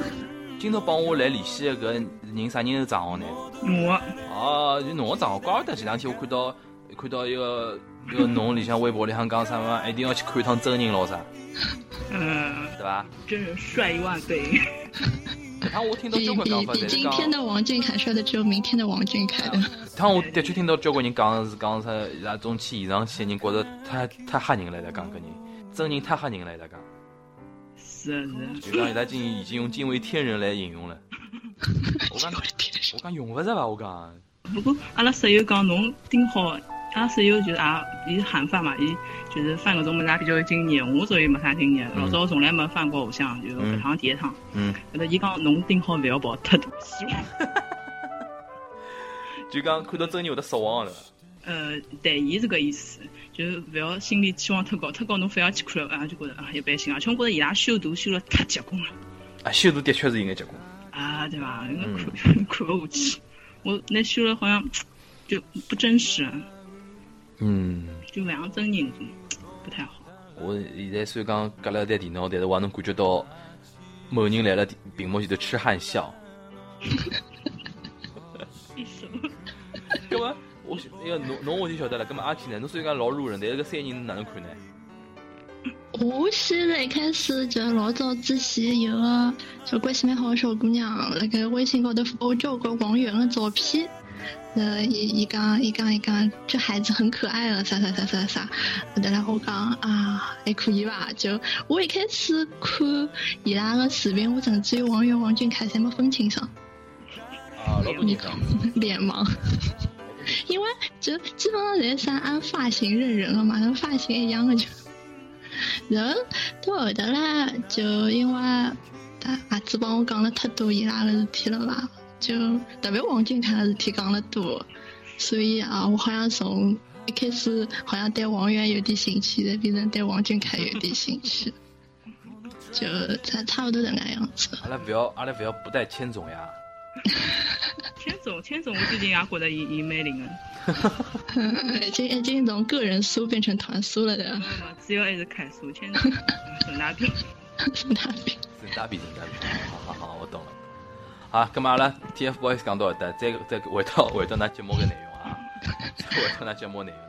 经常帮我来联系的搿人啥人是账号呢？我哦，是侬个账号，怪不得前两天我看到看到一个一个侬里向微博里向讲啥嘛，一定要去看一趟真人咯啥，嗯，对伐？真人帅一万倍。搿趟我听到交关讲法，[LAUGHS] 比今天的王俊凯帅的只有明天的王俊凯的。搿趟我的确听到交关人讲是讲啥伊拉中去现场去的人觉着太太吓人了，在讲搿人真人太吓人了，在讲，是啊是啊，就讲伊拉已经已经用惊为天人来形容了。[LAUGHS] 我讲我讲用勿着伐？我讲。不过阿拉室友讲侬盯好，阿拉室友就是啊，伊是韩范嘛，伊就是翻搿种物事也比较有经验。我属于没啥经验，嗯老早从来没翻过偶像，就搿趟第一趟。嗯，后头伊讲侬盯好勿要抱太大希望。[LAUGHS] 就讲看到真人会得失望了。呃，对，伊是搿意思，就是勿要心理期望太高，太高侬非要去看了，啊就觉着啊一般性，而且我觉着伊拉修图修了太结棍了，啊，修图的确是应该结棍。啊对伐？应该嗯看看勿下去，我那修了好像就不真实，嗯，就勿像真人，不太好。我现在虽然讲隔了台电脑，但是我还能感觉到某人来了屏幕前头痴汉笑。[LAUGHS] 我那个侬侬我就晓得了，葛么阿 K 呢？侬虽然讲老路人，但是个三人哪能看呢？我现在开始就老早之前有个就关系蛮好的小姑娘，辣盖微信高头发我交关王源的照片。呃，伊伊讲伊讲伊讲，这孩子很可爱了，啥啥啥啥啥。后来我讲啊，还可以吧。就我一开始看伊拉个视频，我甚至于王源、王俊凯侪没分清爽。啊，老多人讲，脸盲。因为就基本上侪是按发型认人了嘛，那发型一样的就。然后到后头嘞，就因为他阿子帮我讲了太多伊拉的事体了吧。就特别王俊凯的事体讲了多，所以啊，我好像从一开始好像对王源有点兴趣，再变成对王俊凯有点兴趣，就差差不多这个样子。阿拉不要，阿拉不要不带千总呀。[LAUGHS] 千总，千总，我最近也觉得伊伊蛮灵的。已经已经从个人书变成团书了的。只要还是看书，千总，沈大比，沈大比，沈大比，沈大比，好好好，我懂了。好，咁阿拉 TFBOYS 讲到的，再再回到回到那节目的内容啊，[LAUGHS] 回到那节目内容。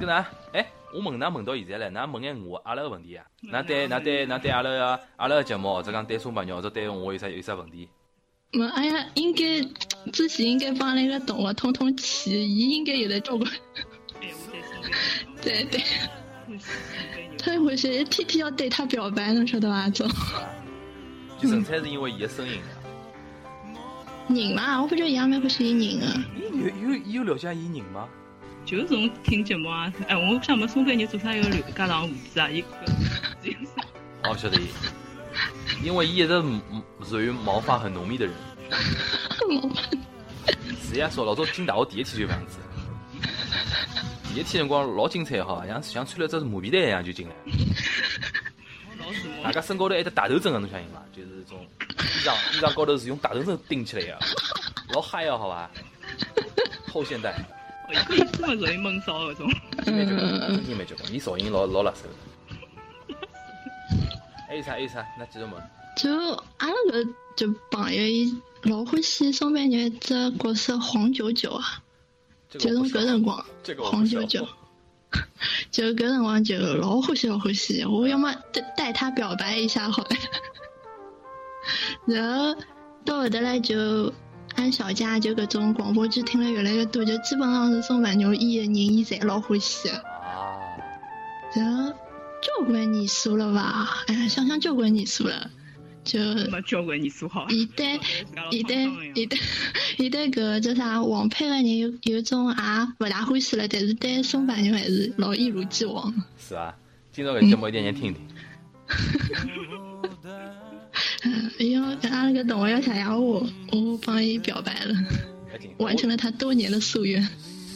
跟㑚，哎，我问㑚问到现在了，㑚问眼我阿拉个问题啊？㑚对㑚对㑚对阿拉个阿拉个节目，或者讲对松白鸟，或者对我有啥有啥问题？没，哎呀，应该之前应该帮那个动物通通气，伊应该有在照顾。对对。他回去天天要对他表白，侬晓得伐？总。就纯粹是因为伊的声音。人嘛，我不觉得伊也蛮欢喜伊人的。有有有了解伊人吗？就是从听节目啊，哎，我想问松飞你做啥一个家长胡子啊？伊，哦，晓得伊，因为伊一直属于毛发很浓密的人。毛发。是呀，说老早进大学第一天就这样子。第一天辰光老精彩哈，像像穿了只马皮袋一样就进来。[LAUGHS] 大家身高头还得大头针啊，侬相信伐？就是种衣裳衣裳高头是用大头针钉起来的，老嗨哦，好吧？后现代。可以这么容易闷骚那种。真没结棍，真没结棍，你噪音老老辣手。还有啥？还有啥？那继续问。就阿拉个就朋友伊老欢喜松板牛只角色黄九九啊，就从搿辰光黄九九。[LAUGHS] 就搿辰光就老欢喜老欢喜，我要么带带他表白一下好了。[LAUGHS] 然后到后头来就安小家就搿种广播剧听了越来越多，就基本上是宋凡牛演的人，伊侪老欢喜。啊。然后交关年数了吧？哎呀，想想交关年数了。就没交关年数好。伊对伊对伊对伊对搿叫啥王配的人有有种也勿大欢喜了，但是对松柏牛还是老一如既往。是啊，今朝搿节目一定要听听。[LAUGHS] 哎呦，阿拉个动物要谢谢我，我帮伊表白了，完成了他多年的夙愿。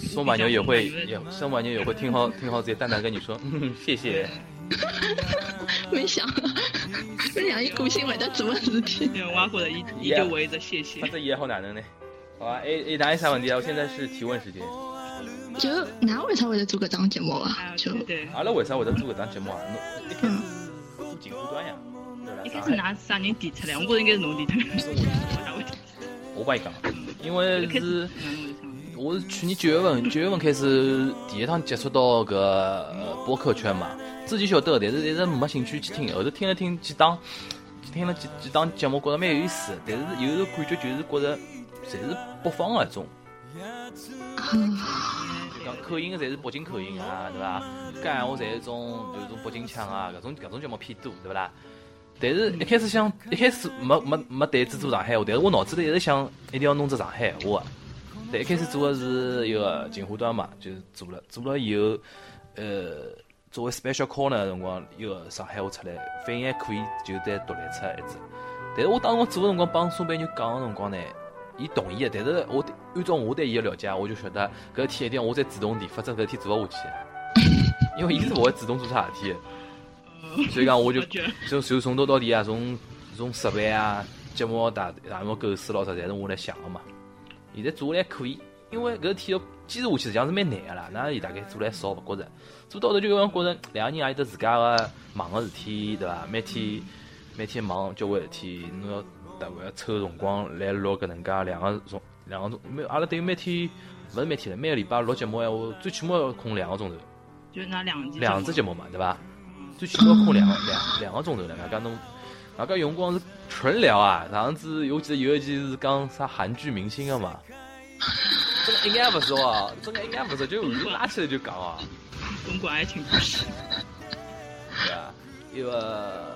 松板牛也会，松板牛也会听好听好，直接淡淡跟你说，谢谢。[LAUGHS] 没想，[LAUGHS] 到两一股性会得做事体。我觉着伊伊就围着谢谢。他这也好哪能呢？好啊，哎哎，哪有啥问题啊？我现在是提问时间。就哪为啥会得做搿档节目啊？就阿拉为啥会得做搿档节目啊？侬一开始做进步端呀，一开始拿啥人提出来？我觉着应该是侬提出来。我帮你讲，因为是。我是去年九月份，九月份开始第一趟接触到个播客圈嘛，之前晓得，但是一直没兴趣去听。后头听了听几档，听了几几档节目，觉着蛮有意思。但是有一个感觉就是觉着，侪是北方个一种，讲口音侪是北京口音啊，对伐？讲话侪是种就种北京腔啊，搿种搿种节目偏多，对勿啦？但是一开始想，一开始没没没胆子做上海话，但是我脑子里一直想，一定要弄只上海话。对，一开始做的是一个进化端嘛，就是做了，做了以后，呃，作为 special corner 辰光，一个上海话出来，反应还可以，就再独立出一只。但是我当时做的辰光，帮宋白牛讲的辰光呢，伊同意的，但是我按照我对伊的了解，我就晓得搿天一定要我再主动点，否则搿天做勿下去。[LAUGHS] 因为伊是勿会主动做啥事体的，所以讲我就 [LAUGHS] 就就从头到底啊，从从设备啊、节目大大幕构思咯啥，侪是我来想的嘛。现在做来还可以，因为搿体要坚持下去，实际上是蛮难个啦。那伊大概做来少勿觉着，做到头就讲觉着两个人也有得自家个忙个事体，对伐？每天每天忙交关事体，侬要大概要抽辰光来录搿能介两个钟两个钟，每阿拉等于每天勿是每天了，每个礼拜录节目闲话，最起码要空两个钟头，就是那两两只节目嘛，对伐？最起码要空两个两两个钟头了，外加侬，外加用光是纯聊啊。上次我记得有一期是讲啥韩剧明星的嘛，真的一眼勿熟啊，真的一眼勿熟，就拉起来就讲啊，东莞爱情故事，对啊？一个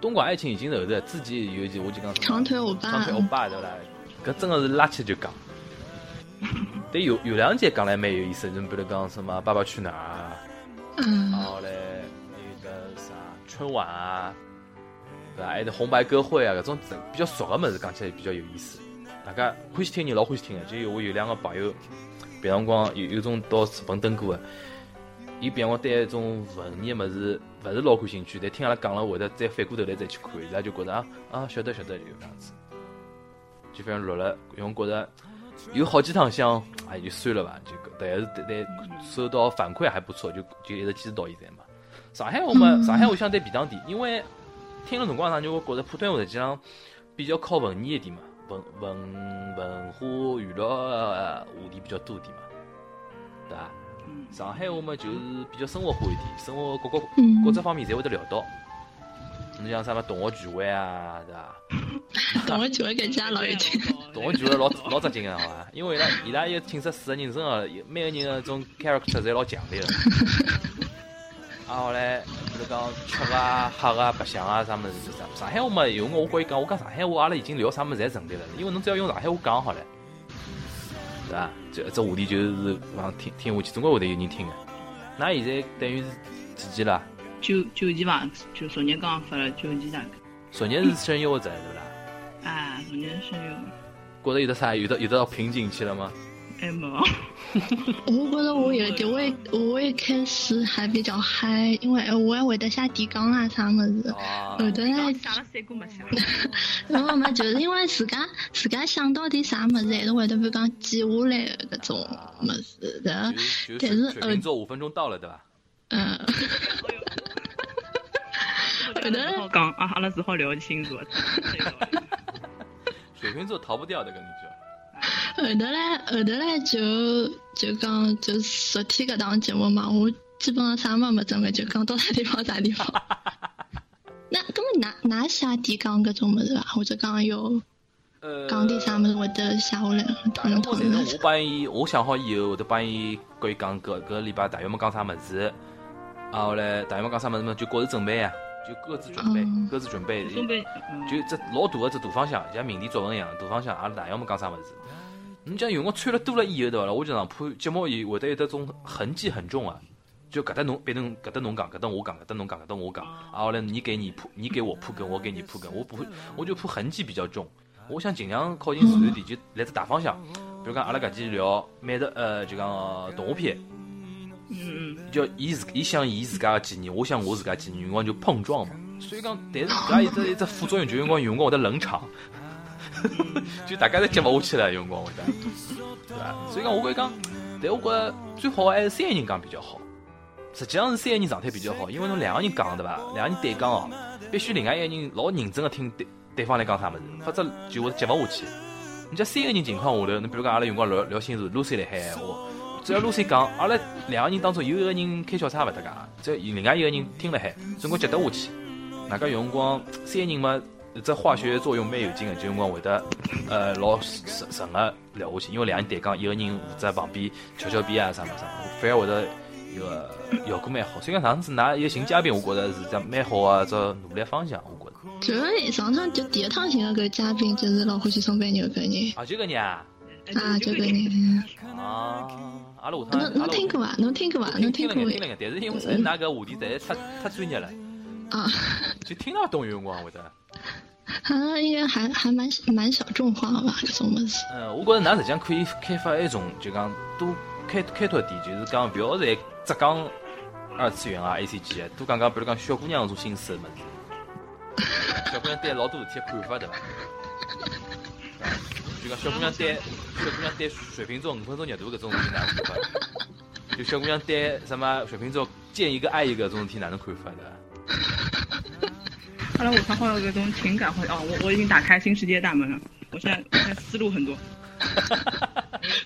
东莞爱情已经后头自己有一集我就讲长腿欧巴长腿欧巴对伐？搿真个是拉起来就讲。但有有两集讲来蛮有意思，就比如讲什么《爸爸去哪儿》啊，嗯然，后嘞那个啥春晚啊，对伐？还有红白歌会啊，搿种比较熟个物事讲起来比较有意思。大家欢喜听人老欢喜听个，就我有两个朋友，别辰光有有种到日本登过个，伊别辰光对一种文艺个物事勿是老感兴趣，但听阿拉讲了会得再反过头来再去看，伊拉就觉着啊啊晓得晓得就搿样子，就反正录了，因为觉着有好几趟想，哎就算了吧，就搿但是但但收到反馈还不错，就就一直坚持到现在嘛。上海话嘛，上海话相对便当点，因为听了辰光上，就会觉着普通话实际上比较靠文艺一点嘛，文文文化娱乐呃话题比较多点嘛，对伐？嗯，上海话嘛就是比较生活化一点，生活各个嗯各只方面侪会得聊到。侬像啥么同学聚会啊，对伐？[LAUGHS] 同学聚会搿家老一点。[LAUGHS] 同学聚会老老扎劲个，好伐？因为伊拉伊拉有寝室四个人，真个每个人个种 character 侪老强烈个。[LAUGHS] 啊，后来比如讲吃啊、喝啊、白相啊啥物事，就啥。上海话嘛，有辰光我跟伊讲，我讲上海话，阿拉已经聊啥物事侪成立了，因为侬只要用上海话讲好了，对伐？这这话题就是往听听下去，总归会得有人听个。那现在等于是几期啦？九九级吧，就昨日刚刚发了九级大概。昨日是生日或者对勿啦？啊，昨日是有，觉得有得啥有得有得到瓶颈期了吗？还没。[LAUGHS] 我觉得我有点，我一我一开始还比较嗨，因为我还会得写提纲啊啥么子，啊，后头呢，写了三个没写。然后嘛，就是因为自家自家想到点啥么子，还是会得比如讲记下来的搿种么子的，但是是水瓶座五分钟到了，对伐？嗯，后头好讲啊，阿拉只好聊星座。[LAUGHS] 水瓶座逃不掉的，跟你说。后头嘞后头嘞就就讲就昨天搿档节目嘛，我基本上啥么没准备，就讲到啥地方啥地方。那根本哪哪写提纲搿种物事伐？或者讲有呃，讲点啥物事会得写下来，大讨论讨论我帮伊，我想好以后会得帮伊跟伊讲搿搿礼拜大约么讲啥物事，啊后来大约么讲啥物事嘛，就各自准备啊，就各自准备嗯，各自准备，准备，嗯就这老大个只大方向，像命题作文一样，大方向阿拉大约么讲啥物事。侬讲有辰光穿了多了以后对伐啦？我就上怕节目也会得有得种痕迹很重啊。就搿搭侬变成搿搭侬讲，搿搭我讲，搿搭侬讲，搿搭我讲，啊后来你给你铺，你给我铺根，我给你铺根，我不会，我就怕痕迹比较重。我想尽量靠近自然点，就来只大方向。比如讲阿拉搿期聊美食，呃，就讲动画片，嗯嗯，就伊自伊想伊自家个纪念，我想我自家纪念，有辰光就碰撞嘛。所以讲，但是搿也有只一只副作用，就有辰光有辰光会得冷场，[LAUGHS] 就大家侪接勿下去了，有辰光会得，对伐？所以讲，我会讲，但我觉着最好还是三个人讲比较好。实际上是三个人状态比较好，因为侬两个人讲对伐？两个人对讲哦，必须另外一个人老认真个听对对方来讲啥物事，否则就会接勿下去。你讲三个人情况下头，侬比如讲阿拉有辰光聊聊星座，Lucy 来海闲话，只要 Lucy 讲，阿拉两个人当中有一个人开小差勿搭界，只要另外一个人听了海，总归接得下去。外加有辰光三个人嘛，这化学作用蛮有劲个，就有辰光会得呃老顺顺个聊下去，因为两个人对讲，一个人负责旁边翘翘边啊啥物事，反而会得有个效果蛮好。所以讲上次拿一个新嘉宾，我觉着是只蛮好个只努力方向，我觉着。主要上趟就第一趟寻个搿嘉宾就是老欢喜送饭牛搿人啊，就搿人啊，啊，就搿人。啊，阿拉下趟，侬侬听过伐？侬听过伐？侬听过眼听了眼，但是因为实在㑚搿话题实在太太专业了，啊？就听勿懂有辰光会得。好 [LAUGHS] 像应该还还蛮蛮小众化吧，搿种物事。嗯，我觉着㑚实际上可以开发一种，就讲多开开拓点，就是讲勿要再只讲二次元啊、A C G 啊，多讲讲，比如讲小姑娘搿种心思个物事。小姑娘对老多事体个看法，对伐？就讲小姑娘对小姑娘对水瓶座五分钟热度搿种事体哪能看法？就小姑娘对什么水瓶座见一个爱一个搿种事体哪能看法的？后来我才好有这种情感会哦，我我已经打开新世界大门了，我现在我现在思路很多。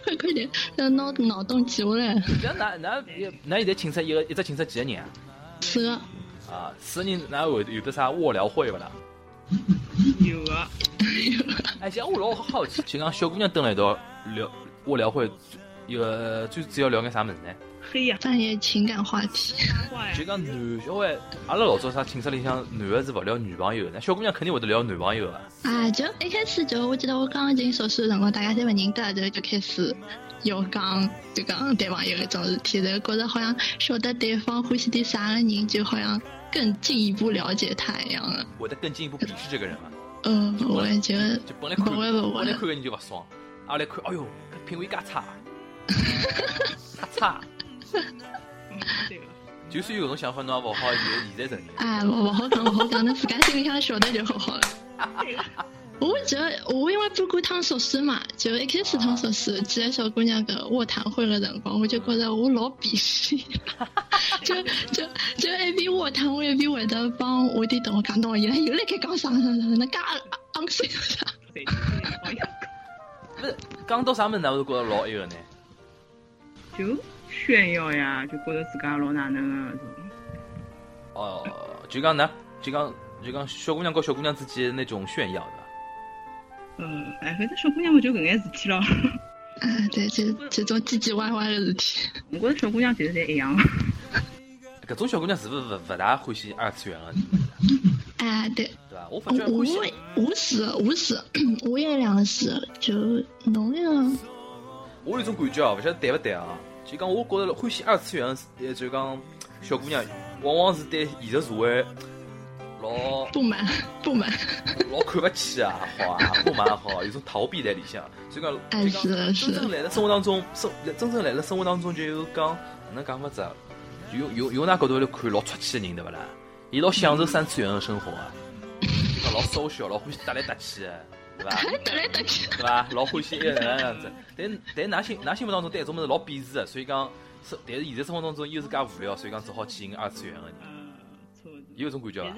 快 [LAUGHS] 快点，让脑脑洞记下来。那那那那现在寝室一个一只寝室几个人啊？四个，啊，四个人，那有有的啥卧聊会不啦？有啊，[LAUGHS] 哎，像我老好奇，就讲小姑娘蹲了一道聊卧聊会，一个最主要聊眼啥么子呢？黑呀，专业情感话题。就，讲男小孩，阿拉老早啥寝室里向男的是勿聊女朋友的，那小姑娘肯定会得聊男朋友啊。啊，就一开始就我记得我刚进宿舍的辰光，大家侪勿认得，就就开始要讲就讲谈朋友搿种事体，然后觉着好像晓得对方欢喜点啥个人，就好像更进一步了解他一样的。会得更进一步鄙视这个人嘛？呃，不会，就就本来看，不会不会本来看个人就勿爽，阿来看，哎哟，品味介差，[LAUGHS] 太差。嗯对个，就算有搿种想法，侬也勿好现现在承认。啊，勿勿好讲，勿好讲，侬自家心里向晓得就好好了。我觉得我因为搬过趟宿舍嘛，就一开始趟宿舍几个小姑娘搿卧谈会个辰光，我就觉着我老鄙视伊拉，就就就一边卧谈，我一边会得帮我弟同学讲，侬伊拉又来开讲啥啥啥，那介昂塞啥？对，好呀，勿是讲到啥物事，哪会觉着老埃个呢？就炫耀呀，就觉得自家老哪能个搿种。哦，就讲呢，就讲就讲小姑娘和小姑娘之间那种炫耀的。嗯，哎，反正小姑娘嘛就搿眼事体咯。嗯，对，就这种唧唧歪歪的事体。我觉着小姑娘其实侪一样。搿种小姑娘是不是勿勿大欢喜二次元个，啊，对，对伐？我发觉我欢喜，我是我是我也两个是，就侬那个。我有种感觉哦，勿晓得对勿对啊？就讲我觉着欢喜二次元，呃，就讲小姑娘往往是对现实社会老不满 [LAUGHS] 不满，老看勿起啊，好啊，不满好，有种逃避在里向。所以讲，哎是的是的真正来了生活当中，生真正来了生活当中就有讲哪能讲法子用用用㑚角度来看，老出气的人对勿啦？伊老享受三次元的生活啊，[LAUGHS] 老 social，老欢喜搭来搭去的，对伐？还得来得去。对伐？老欢喜一个能样子。但但㑚心㑚心目当中对搿种物事老鄙视的，所以讲，生但是现实生活当中又是介无聊，所以讲只好去寻二次元的人，嗯，错。有搿种感觉伐但？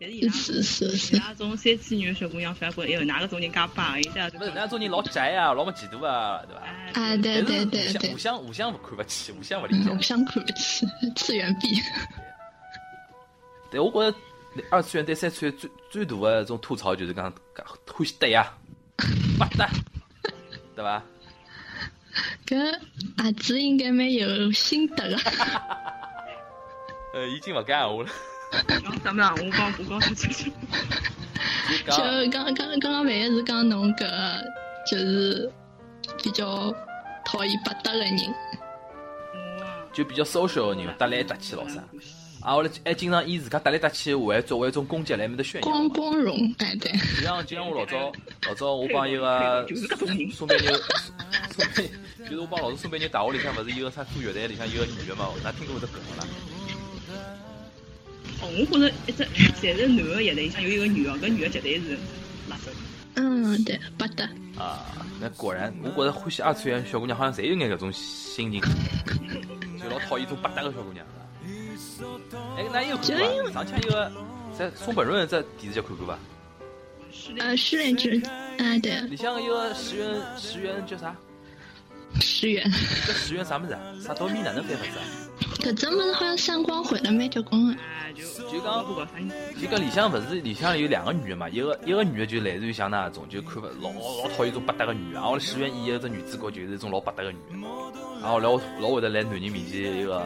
是是伊拉是是是伊拉种三次元的小姑娘反而觉得，哎哟，哪个种人介棒，伊拉就勿是，㑚种人老宅啊，老没前途啊，对伐？哎啊，对对对对互相互，相看勿起，互相勿理嗯，解互。相看不起，次元壁。对我觉着二次元对三次元最最大的这种吐槽就是讲讲欢喜搭呀，[LAUGHS] 不搭，对伐？搿阿子应该蛮有心得的。呃，已经勿讲闲话了，咱们俩我帮我帮他解释。就刚刚刚刚万一是讲侬搿就是比较讨厌八搭的人，就比较 social 的人，搭来搭去老啥。啊，后来还经常以自家搭来搭去，还作为一种攻击来面搭炫耀。光光荣，哎对，就像就像我老早老早我帮一个就是搿种人宋贝牛，宋贝 [LAUGHS] 就是我帮老师宋贝牛大学里向勿是有个啥做乐队里向有个女的嘛，㑚听过搿只梗勿啦？哦，我觉着一只侪是男个乐队里向有一个女个，搿女个绝对是垃圾。嗯对，八搭。啊，那果然，我觉着欢喜二次元小姑娘好像侪有眼搿种心情，[LAUGHS] 就老讨厌种八搭个小姑娘。哎，那有看过伐？上腔一个在松本润在电视剧看过伐？失恋呃，失恋之，啊对，里向一个石原石原叫啥？石原，这石原啥么子啊？啥刀米哪能翻法子啊？搿只物事好像三光毁了蛮结棍的。哎，就就讲不搞啥，就讲里向勿是里向有两个女的嘛，一个一个女的就类似于像那种就看勿老老讨厌种八搭个女的，然后石原演的这女主角就是一种老八搭个女的，然后老老会得来男人面前一个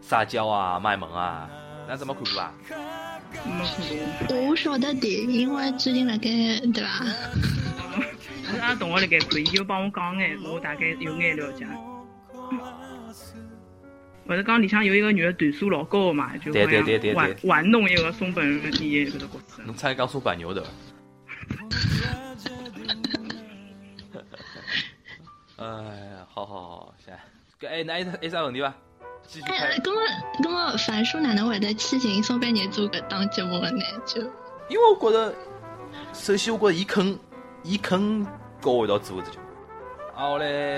撒娇啊卖萌啊，那怎么看过啊？没看过。我晓得的，因为最近辣盖对伐？是阿拉同学辣盖看，伊就帮我讲眼，我大概有眼了解。勿是讲里向有一个女的段数老高的嘛，就对对对对对玩玩弄一个松本润演搿个角色。侬差点讲松板牛的。[LAUGHS] 哎呀，好好好，行。搿哎，那还有还啥问题伐？继续哎开，，咁么咁么，樊叔哪能会得去寻松板年做搿档节目的呢？就因为我觉得，首先我觉着伊肯，伊肯跟我一道做搿只节目，啊后来也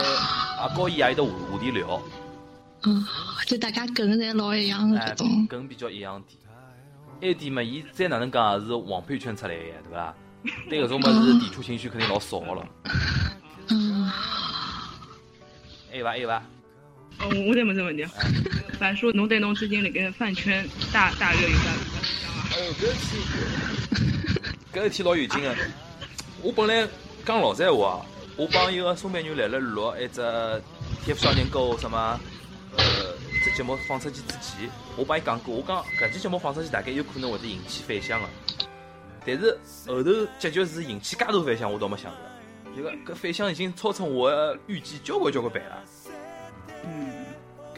跟伊也有得话话题聊，嗯，就大家梗侪老一样的哎搿种，，跟比较一样点。还有点嘛，伊再哪能讲也是黄配圈出来的，对伐？对搿种物事抵触情绪肯定老少个了。嗯，还有伐？还有伐？哦，我我再问这问题啊。反叔，侬对侬最近辣盖饭圈大大热有啥感想啊？哦，搿事体，搿事体老有劲个。我本来讲老实话啊，我帮一个松板牛来了录一只 TF 少年购什么，呃，这节目放出去之前，我帮伊讲过，我讲搿期节目放出去大概有可能会得引起反响个。但是后头结局是引起介大反响，我倒没想到。这个搿反响已经超出我的预计交关交关倍了。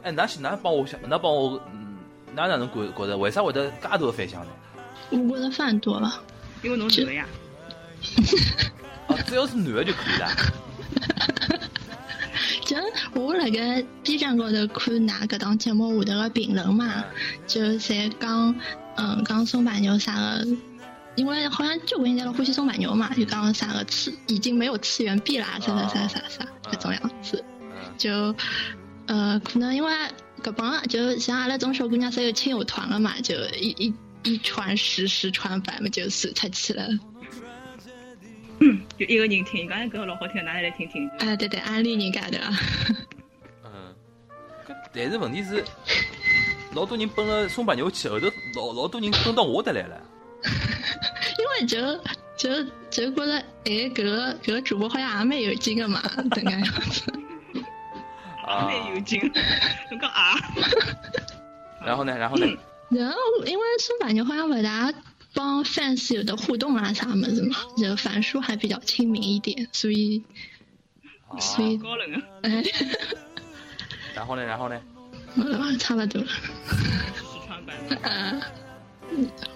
嗯，哎，㑚是㑚帮我想，㑚帮我，嗯，㑚哪能觉觉着为啥会得介大的反响呢？我觉得饭多了。因为侬男的呀。哦，[LAUGHS] 只要是男的就可以了。[LAUGHS] 就我辣盖 B 站高头看㑚搿档节目下头个评论嘛，就侪讲，嗯，讲松板牛啥个，因为好像交关人侪老欢喜松板牛嘛，就讲啥个次已经没有次元壁啦，啥啥啥啥啥搿种样子。嗯就呃，可能因为搿帮就像阿拉种小姑娘侪有亲友团了嘛，就一一一传十，十传百嘛，就传出去了。嗯就一个人听，刚才搿个老好听，㑚来听听。[LAUGHS] 哎，对对，安利人家对伐？嗯，搿但是问题是，老多人奔了松柏牛去，后头老老多人奔到我搭来了。[LAUGHS] 因为就就就觉得，哎，搿个搿个主播好像也蛮有劲个嘛，等个样子。[LAUGHS] 啊蛮有劲，侬讲啊？[LAUGHS] 然后呢，然后呢？然后因为松柏牛好像勿大帮 fans 有的互动啊啥么子嘛，就樊叔还比较亲民一点，所以啊所以高冷啊，哎，然后呢，然后呢？嗯差不多，了。四川版。呃，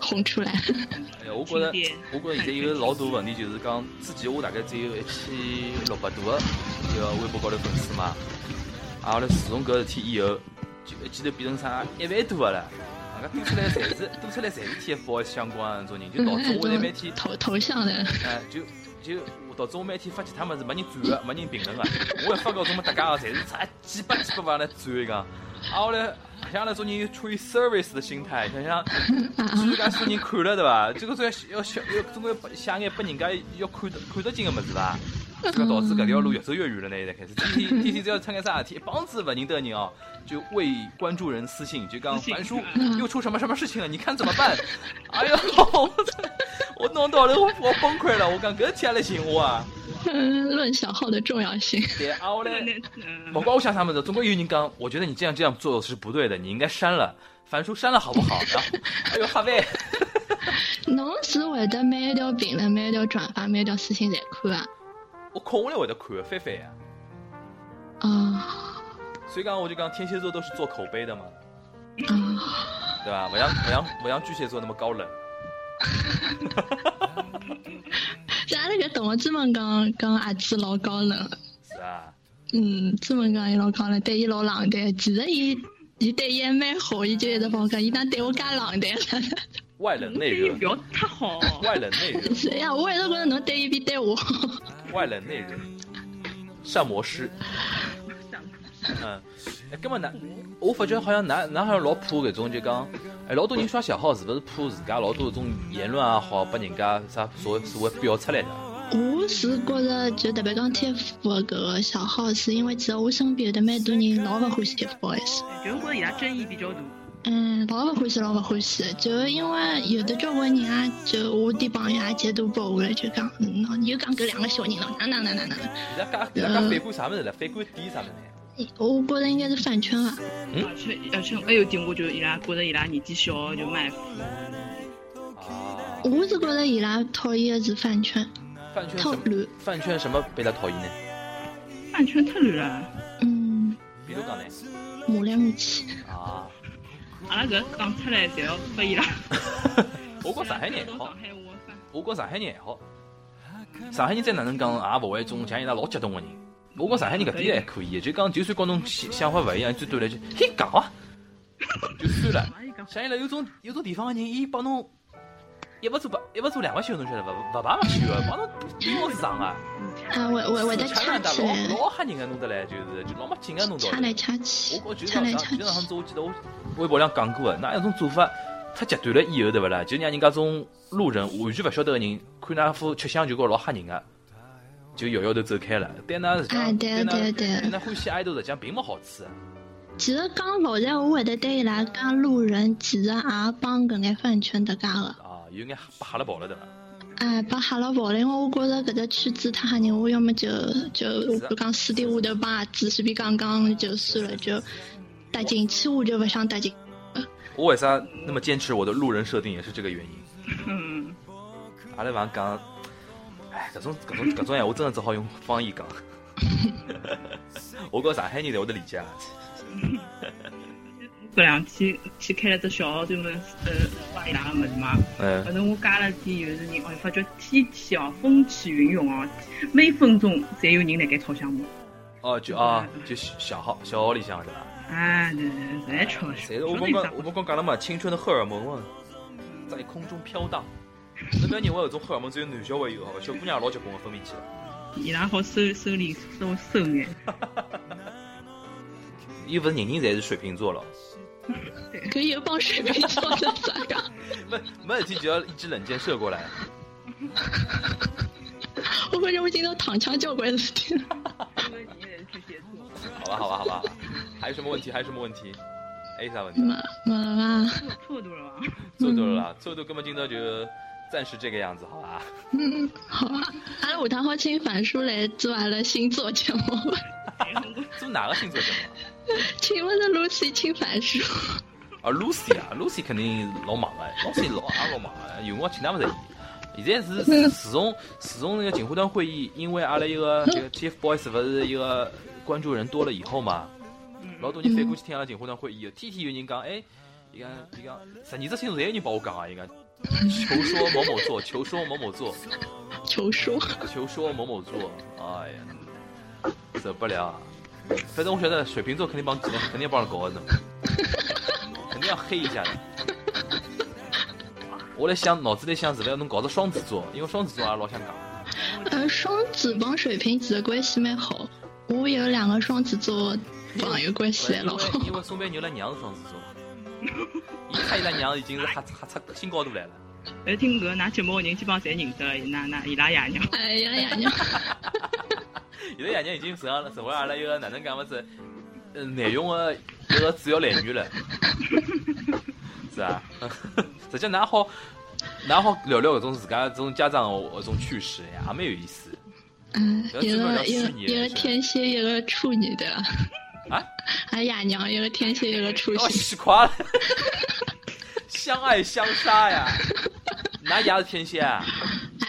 红出来。哎呀，我觉得，我觉得现在有个老大问题就是讲，之前我大概只有一千六百多个这个微博高头粉丝嘛，啊，后来自从搿事体以后，就一记头变成啥一万多个了。啊，搿多出来侪是多出来侪是 TFBOYS 相关的那种人，就导致我在每天头头像的，哎，就就导致我每天发其他物事没人转个，没人评论个。我一发搿种么搭界个，侪是差几百几百万来转一讲。啊，后来像那种人有出于 service 的心态，想想居然介许多人看了对伐？这个总要要小要总归要写眼拨人家要看得看得进个物事伐？这个导致搿条路越走越远了呢。现在开始天天天天只要出眼啥事体，一帮子勿认得个人哦，就为关注人私信，就讲樊叔又出什么什么事情了，你看怎么办？[LAUGHS] 哎呦，我我弄到了我我崩溃了，我讲搿事体还来寻我啊！嗯，论小号的重要性。对啊，后来那嗯不，管我想啥么子，总归有人讲，我觉得你这样这样做是不对的，你应该删了。樊叔删了好不好？然后，[LAUGHS] 哎呦，哈喂，侬是会得每一条评论、每一条转发、每一条私信侪看啊？我空下来会得看翻翻呀。啊所以讲，我就讲天蝎座都是做口碑的嘛，啊！对吧？不像不像不像巨蟹座那么高冷。[LAUGHS] 这阿拉搿同学专门讲讲阿子老高冷，是啊，嗯，专门讲伊老高冷，对伊老冷淡。其实伊伊对伊还蛮好，伊就一直帮我讲，伊哪对我介冷淡了？外冷内热不，要太好。外冷内热，[LAUGHS] 是呀，我一直觉得侬对伊比对我好。[LAUGHS] 外冷内热，上魔师。嗯，哎，根本㑚，我发觉好像男男好像老怕搿种就讲，哎，老多人刷小号是勿是怕自家老多搿种言论也好，拨人家啥所谓所谓表出来的？我是觉着，就特别讲 TF 搿个小号，是因为其实我身边有得蛮多人老勿欢喜 TFBOYS。就是觉着伊拉争议比较大。嗯，老勿欢喜，老勿欢喜，就因为有的交关人啊，就我点朋友也截图拨我了，就讲，嗯，你又讲搿两个小人了，哪哪哪哪哪能？伊拉讲伊拉讲反感啥物事了？反感点啥物事呢？我觉着应该是饭圈啊。而且而且还有点，我就伊拉觉得伊拉年纪小就卖腐。啊，我是觉着伊拉讨厌的是饭圈，饭圈？太乱。饭圈什么被他讨厌呢？饭圈太乱了。嗯，比如讲呢？马来木气。啊，阿拉搿讲出来，侪要拨伊拉。我觉上海人还好。我觉上海人还好。上海人再哪能讲，也勿会种像伊拉老激动个人。我觉上海人搿点还可以，就讲就算跟侬想想法勿一样，最多来句嘿讲啊，就算了。像伊拉有种有种地方个人，伊帮侬一勿做八一勿做两个休，侬晓得勿？勿排勿休个，帮侬比我长啊。啊，会会会得掐掐烂的起来，老老吓人个弄得来，就是就老没劲个弄到掐。来掐去我，觉掐来掐就上前两去。趟子，我记得我微博上讲过个，那一种做法太极端了以后，对勿啦？就让人家种路人完全勿晓得个人，看那副吃相就觉老吓人个。就摇摇头走开了。对㑚实际上，哎对㑚对对对㑚欢喜爱豆实际上并没好处啊。其实讲老实闲话，我会得对伊拉讲路人，其实也帮搿眼饭圈搭界个。有眼被吓了跑了对伐？哎，把吓了跑了，因为我觉着搿只圈子太吓人，我要么就就我讲私底下头帮阿子随便讲讲就算了，就搭进去我就勿想搭进。我为啥那么坚持我的路人设定，也是这个原因。嗯，阿拉勿讲，哎，搿种搿种搿种闲话真的只好用方言讲。我觉上海人侪会得理解。搿两天去开了只小号专门呃发伊拉个物事嘛。嗯反，正我加了点就是人，哦，发觉天气哦风起云涌哦，每分钟侪有人辣盖炒项目。哦，就啊，就小号小号里向对伐？哎，对对对，侪炒侪是我刚刚我们刚讲了嘛，青春的荷尔蒙嘛，在空中飘荡。侬不要认为搿种荷尔蒙只有男小孩有，好伐？小姑娘老结棍个分泌起来。伊拉好收收敛收收眼。又勿是人人侪是水瓶座了，搿有帮水瓶座的咋样？没没事体就要一支冷箭射过来。[LAUGHS] 我感觉我今天躺枪交关事体。好吧，好吧，好吧。还有什么问题？还有什么问题？还有啥问题？没没了吧？错多了吧？错多了啦，错多根本今朝就暂时这个样子，好吧？嗯，好啊。阿拉下趟好请樊叔来做阿拉星座节目吧。[LAUGHS] 做哪个星座节目啊？[LAUGHS] 请问是 Lucy 请樊叔？啊，Lucy 啊，Lucy 肯定老忙的，Lucy 老也老忙的，有辰光请他们在。现在是自从自从那个锦湖端会议，因为阿拉一个 [LAUGHS] 这个 TFBOYS 不是一个关注人多了以后嘛，老多人翻过去听阿拉锦湖端会议，天天有人讲，哎，伊讲伊讲十二只星座侪有人帮我讲啊，伊讲求说某某座，求说某某座，[LAUGHS] 求说。求说某某座，哎呀，受不了啊！反正我晓得水瓶座肯定帮肯定要帮人搞的，[LAUGHS] 肯定要黑一下的。我在想，脑子里想是不是要侬搞个双子座，因为双子座也老想讲。呃，双子帮水瓶其实关系蛮好。我有两个双子座朋友关系还老好因为。因为宋白牛拉娘是双子座，[LAUGHS] 伊他伊拉娘已经是吓吓出新高度来了。而听搿㑚节目个人基本上侪认得㑚㑚伊拉爷娘。哎呀呀呀！现在爷娘已经成了成为阿拉一个哪能讲么子，呃，内容的一个主要来源了，[LAUGHS] 是啊。[LAUGHS] 实际上，㑚好，㑚好聊聊搿种自家这种家长搿种趣事呀，也蛮有意思。嗯，一个一个一个天蝎，一个处女的。啊？[LAUGHS] 还爷娘，一个天蝎，一个处女哦，。死垮了，相爱相杀呀！㑚爷是天蝎啊，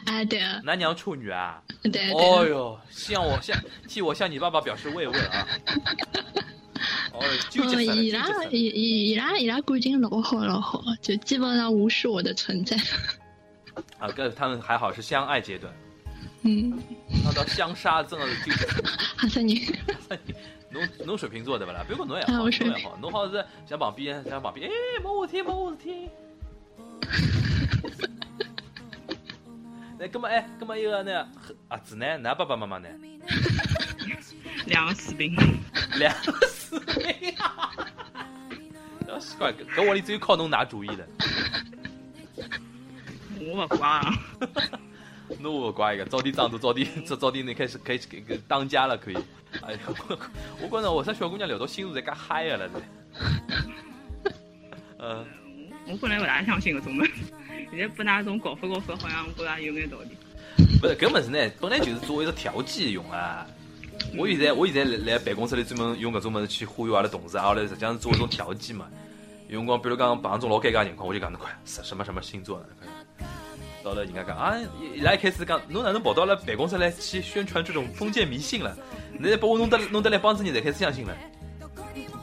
哎哎，对㑚娘处女啊。对对。哦哟，向我向替我向你爸爸表示慰问啊！[LAUGHS] 哦，纠结嗯，死了，伊拉伊伊伊拉伊拉感情老好老好，就基本上无视我的存在。啊，跟他们还好是相爱阶段，嗯，那到相杀真的是纠结死了。哈森人。[LAUGHS] 侬侬水瓶座对不啦？别个侬也啊好，侬也好，侬好是想旁边想旁边，哎，没事体，没事体。那葛么哎，葛么一个那阿子呢？㑚爸爸妈妈呢？[LAUGHS] 两个士兵，两个士兵啊！[LAUGHS] 要习惯，搿屋里只有靠侬拿主意了。我勿怪啊。[LAUGHS] 侬勿怪一个，早点长大，早点早早点，你开始开始给给当家了，可以。哎呀，我我觉着我啥小姑娘聊到星座侪介嗨个了是？呃，我本来勿大相信搿种物事，现在拨㑚种搞法搞法，好像我觉着有眼道理。勿是搿物事呢，本来就是作为一个调剂用啊。我现在我现在来来办公室里专门用搿种物事去忽悠阿拉同事，阿拉实际上是作为一种调剂嘛。有辰光，比如讲碰上种老尴尬情况，我就讲侬快什什么什么星座的，快到了人家讲啊，伊伊拉一开始讲侬哪能跑到了办公室来去宣传这种封建迷信了？现在把我弄得弄得来帮子人才开始相信了。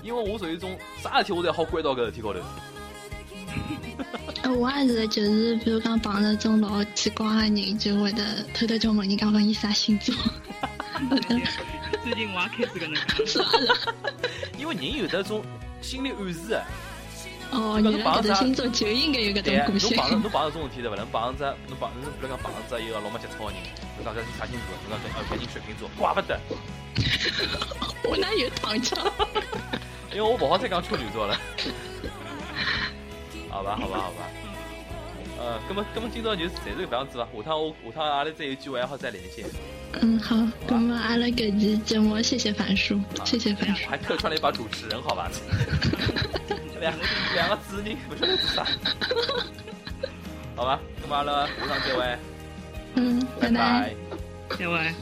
因为我属于一种啥事体我侪好关到搿事体高头。[LAUGHS] 呃我也是，就是比如讲碰着种老奇怪的人，就会得偷偷叫问人家问伊啥星座。[LAUGHS] 最近我也开始搿能介。是 [LAUGHS] 啊是啊。[LAUGHS] 因为人有得种心理暗示啊。哦，原来搿只星座就应该有搿种个性。侬碰着侬碰着种事体对伐？侬碰着只侬碰侬比如讲碰着只一个老没节操个人，侬讲搿是啥星座？侬讲搿哦搿人水瓶座，怪不得，我哪有躺枪？因为我勿好再讲处女座了。好吧，好吧，好吧。呃，那么那么今朝就暂时搿样子吧，下趟我下趟阿拉再有机会好再连线。嗯，好，那么阿拉感激节目谢谢樊叔，谢谢樊叔，还客串了一把主持人，好吧？[LAUGHS] 两个两个主持人不晓得做啥。[LAUGHS] 好吧，那么阿拉下趟再会。嗯，拜拜，再会。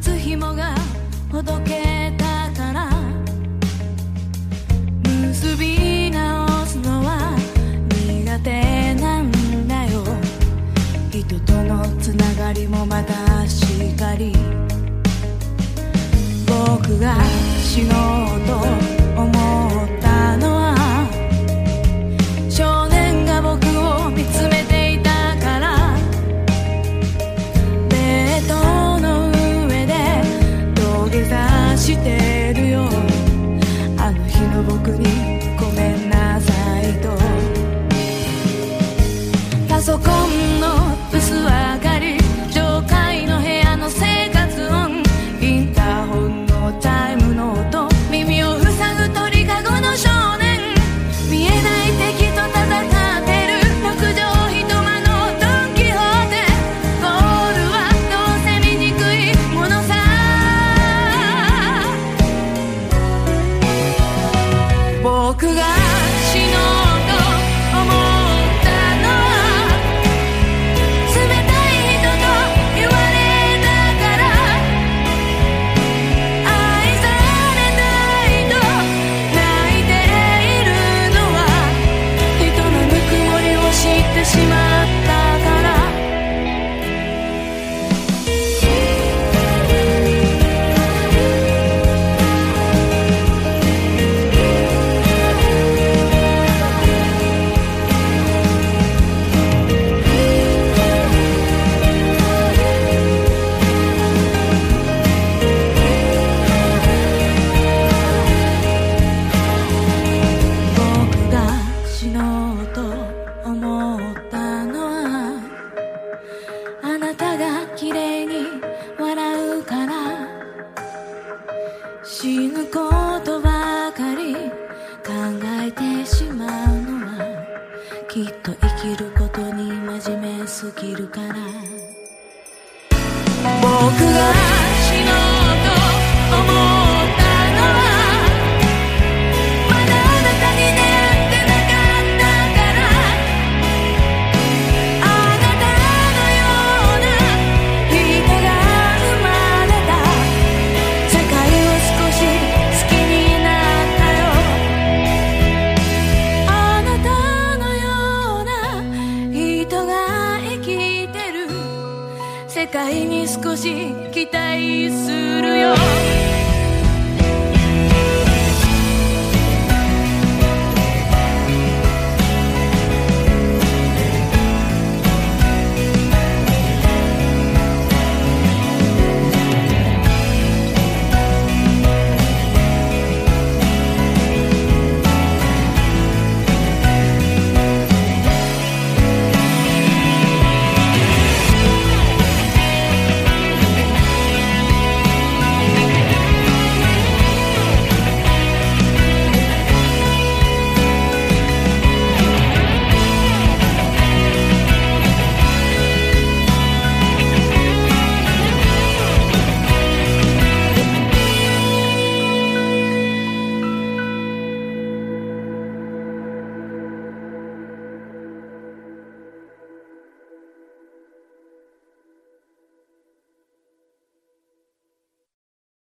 靴ひがほどけたから。結び直すのは苦手なんだよ。人とのつながりもまたしかり。僕が死のうと